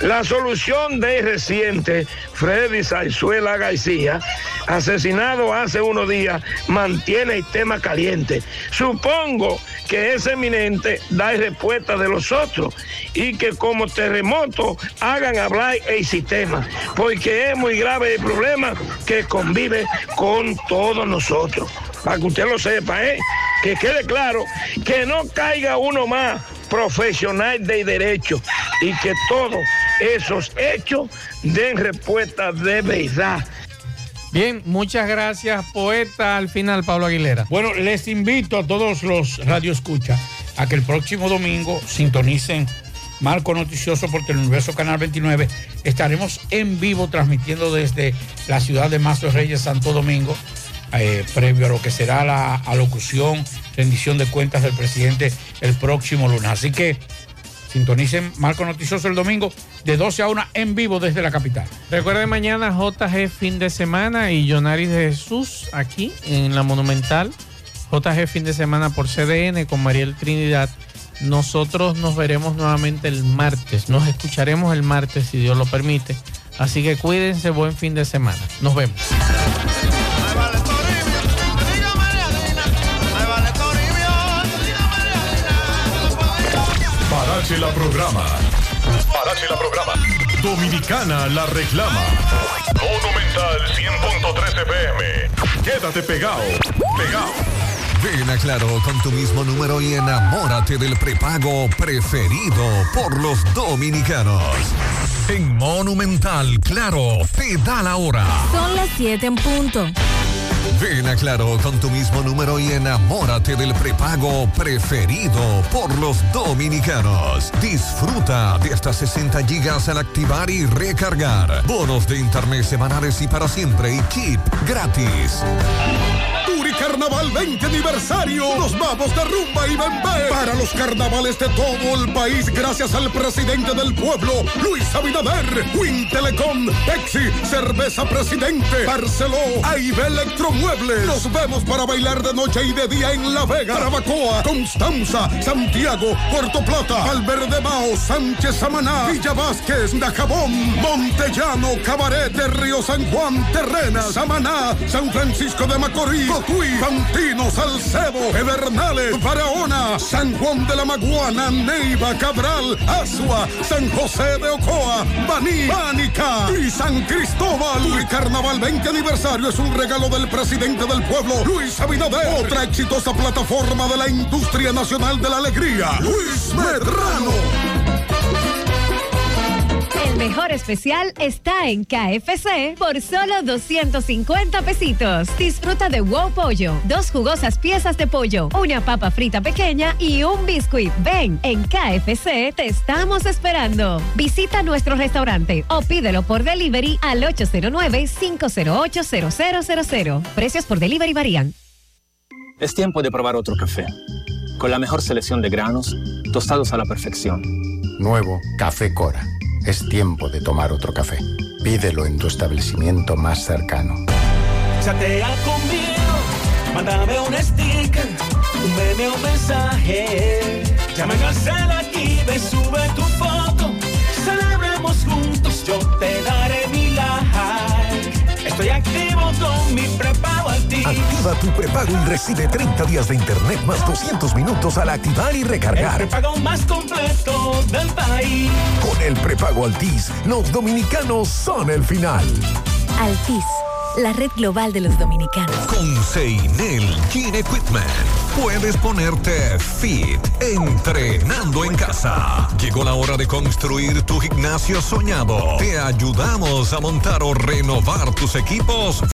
La solución de reciente, Freddy Zarzuela García, asesinado hace unos días, mantiene el tema caliente. Supongo que es eminente dar respuesta de los otros y que como terremoto hagan hablar el sistema, porque es muy grave el problema que convive con todos nosotros. Para que usted lo sepa, ¿eh? que quede claro, que no caiga uno más profesional de derecho y que todos esos hechos den respuesta de verdad. Bien, muchas gracias, poeta. Al final, Pablo Aguilera. Bueno, les invito a todos los radioescuchas a que el próximo domingo sintonicen Marco Noticioso porque el Universo Canal 29 estaremos en vivo transmitiendo desde la ciudad de Mazo Reyes, Santo Domingo, eh, previo a lo que será la alocución, rendición de cuentas del presidente el próximo lunes. Así que sintonicen Marco Noticioso el domingo de 12 a 1 en vivo desde la capital. Recuerden mañana JG fin de semana y Jonaris de Jesús aquí en la Monumental. JG fin de semana por CDN con Mariel Trinidad. Nosotros nos veremos nuevamente el martes. Nos escucharemos el martes si Dios lo permite. Así que cuídense, buen fin de semana. Nos vemos. Parache la programa. Parache la programa. Dominicana la reclama. Monumental 100.13 FM. Quédate pegado. Pegado. Ven a Claro con tu mismo número y enamórate del prepago preferido por los dominicanos. En Monumental, Claro, te da la hora. Son las 7 en punto. Ven a Claro con tu mismo número y enamórate del prepago preferido por los dominicanos. Disfruta de hasta 60 gigas al activar y recargar. Bonos de internet semanales y para siempre y keep gratis. Carnaval 20 aniversario. Nos vamos de rumba y bembé para los carnavales de todo el país gracias al presidente del pueblo, Luis Abinader, Win Telecom, Exi, Cerveza Presidente, Barceló, AIB Electromuebles. Nos vemos para bailar de noche y de día en La Vega, Carabacoa, Constanza, Santiago, Puerto Plata, Alverdemao, Sánchez Samaná, Villa Vázquez, Dajabón, Montellano, Cabaret de Río San Juan, Terrena, Samaná, San Francisco de Macorís, Cotuí, Fantino, Salcedo, Pedernales, Barahona, San Juan de la Maguana, Neiva, Cabral, Asua, San José de Ocoa, Baní, Pánica y San Cristóbal. Y Carnaval 20 aniversario es un regalo del presidente del pueblo, Luis Abinader. Otra exitosa plataforma de la industria nacional de la alegría, Luis Medrano. El mejor especial está en KFC por solo 250 pesitos. Disfruta de wow pollo, dos jugosas piezas de pollo, una papa frita pequeña y un biscuit. Ven, en KFC te estamos esperando. Visita nuestro restaurante o pídelo por delivery al 809-508-0000. Precios por delivery varían. Es tiempo de probar otro café. Con la mejor selección de granos, tostados a la perfección. Nuevo Café Cora. Es tiempo de tomar otro café. Pídelo en tu establecimiento más cercano. Chatea conmigo, mándame un sticker, un meme o mensaje. Llama a aquí, ve, sube tu foto. Celebremos juntos, yo te daré mi like. Estoy activo con mi prepago Altis. Activa tu prepago y recibe 30 días de internet más 200 minutos al activar y El recargar. prepago más completo del país. Con el prepago Altis, los dominicanos son el final. Altis, la red global de los dominicanos. Con Seinel Gym Equipment puedes ponerte fit entrenando en casa. Llegó la hora de construir tu gimnasio soñado. Te ayudamos a montar o renovar tus equipos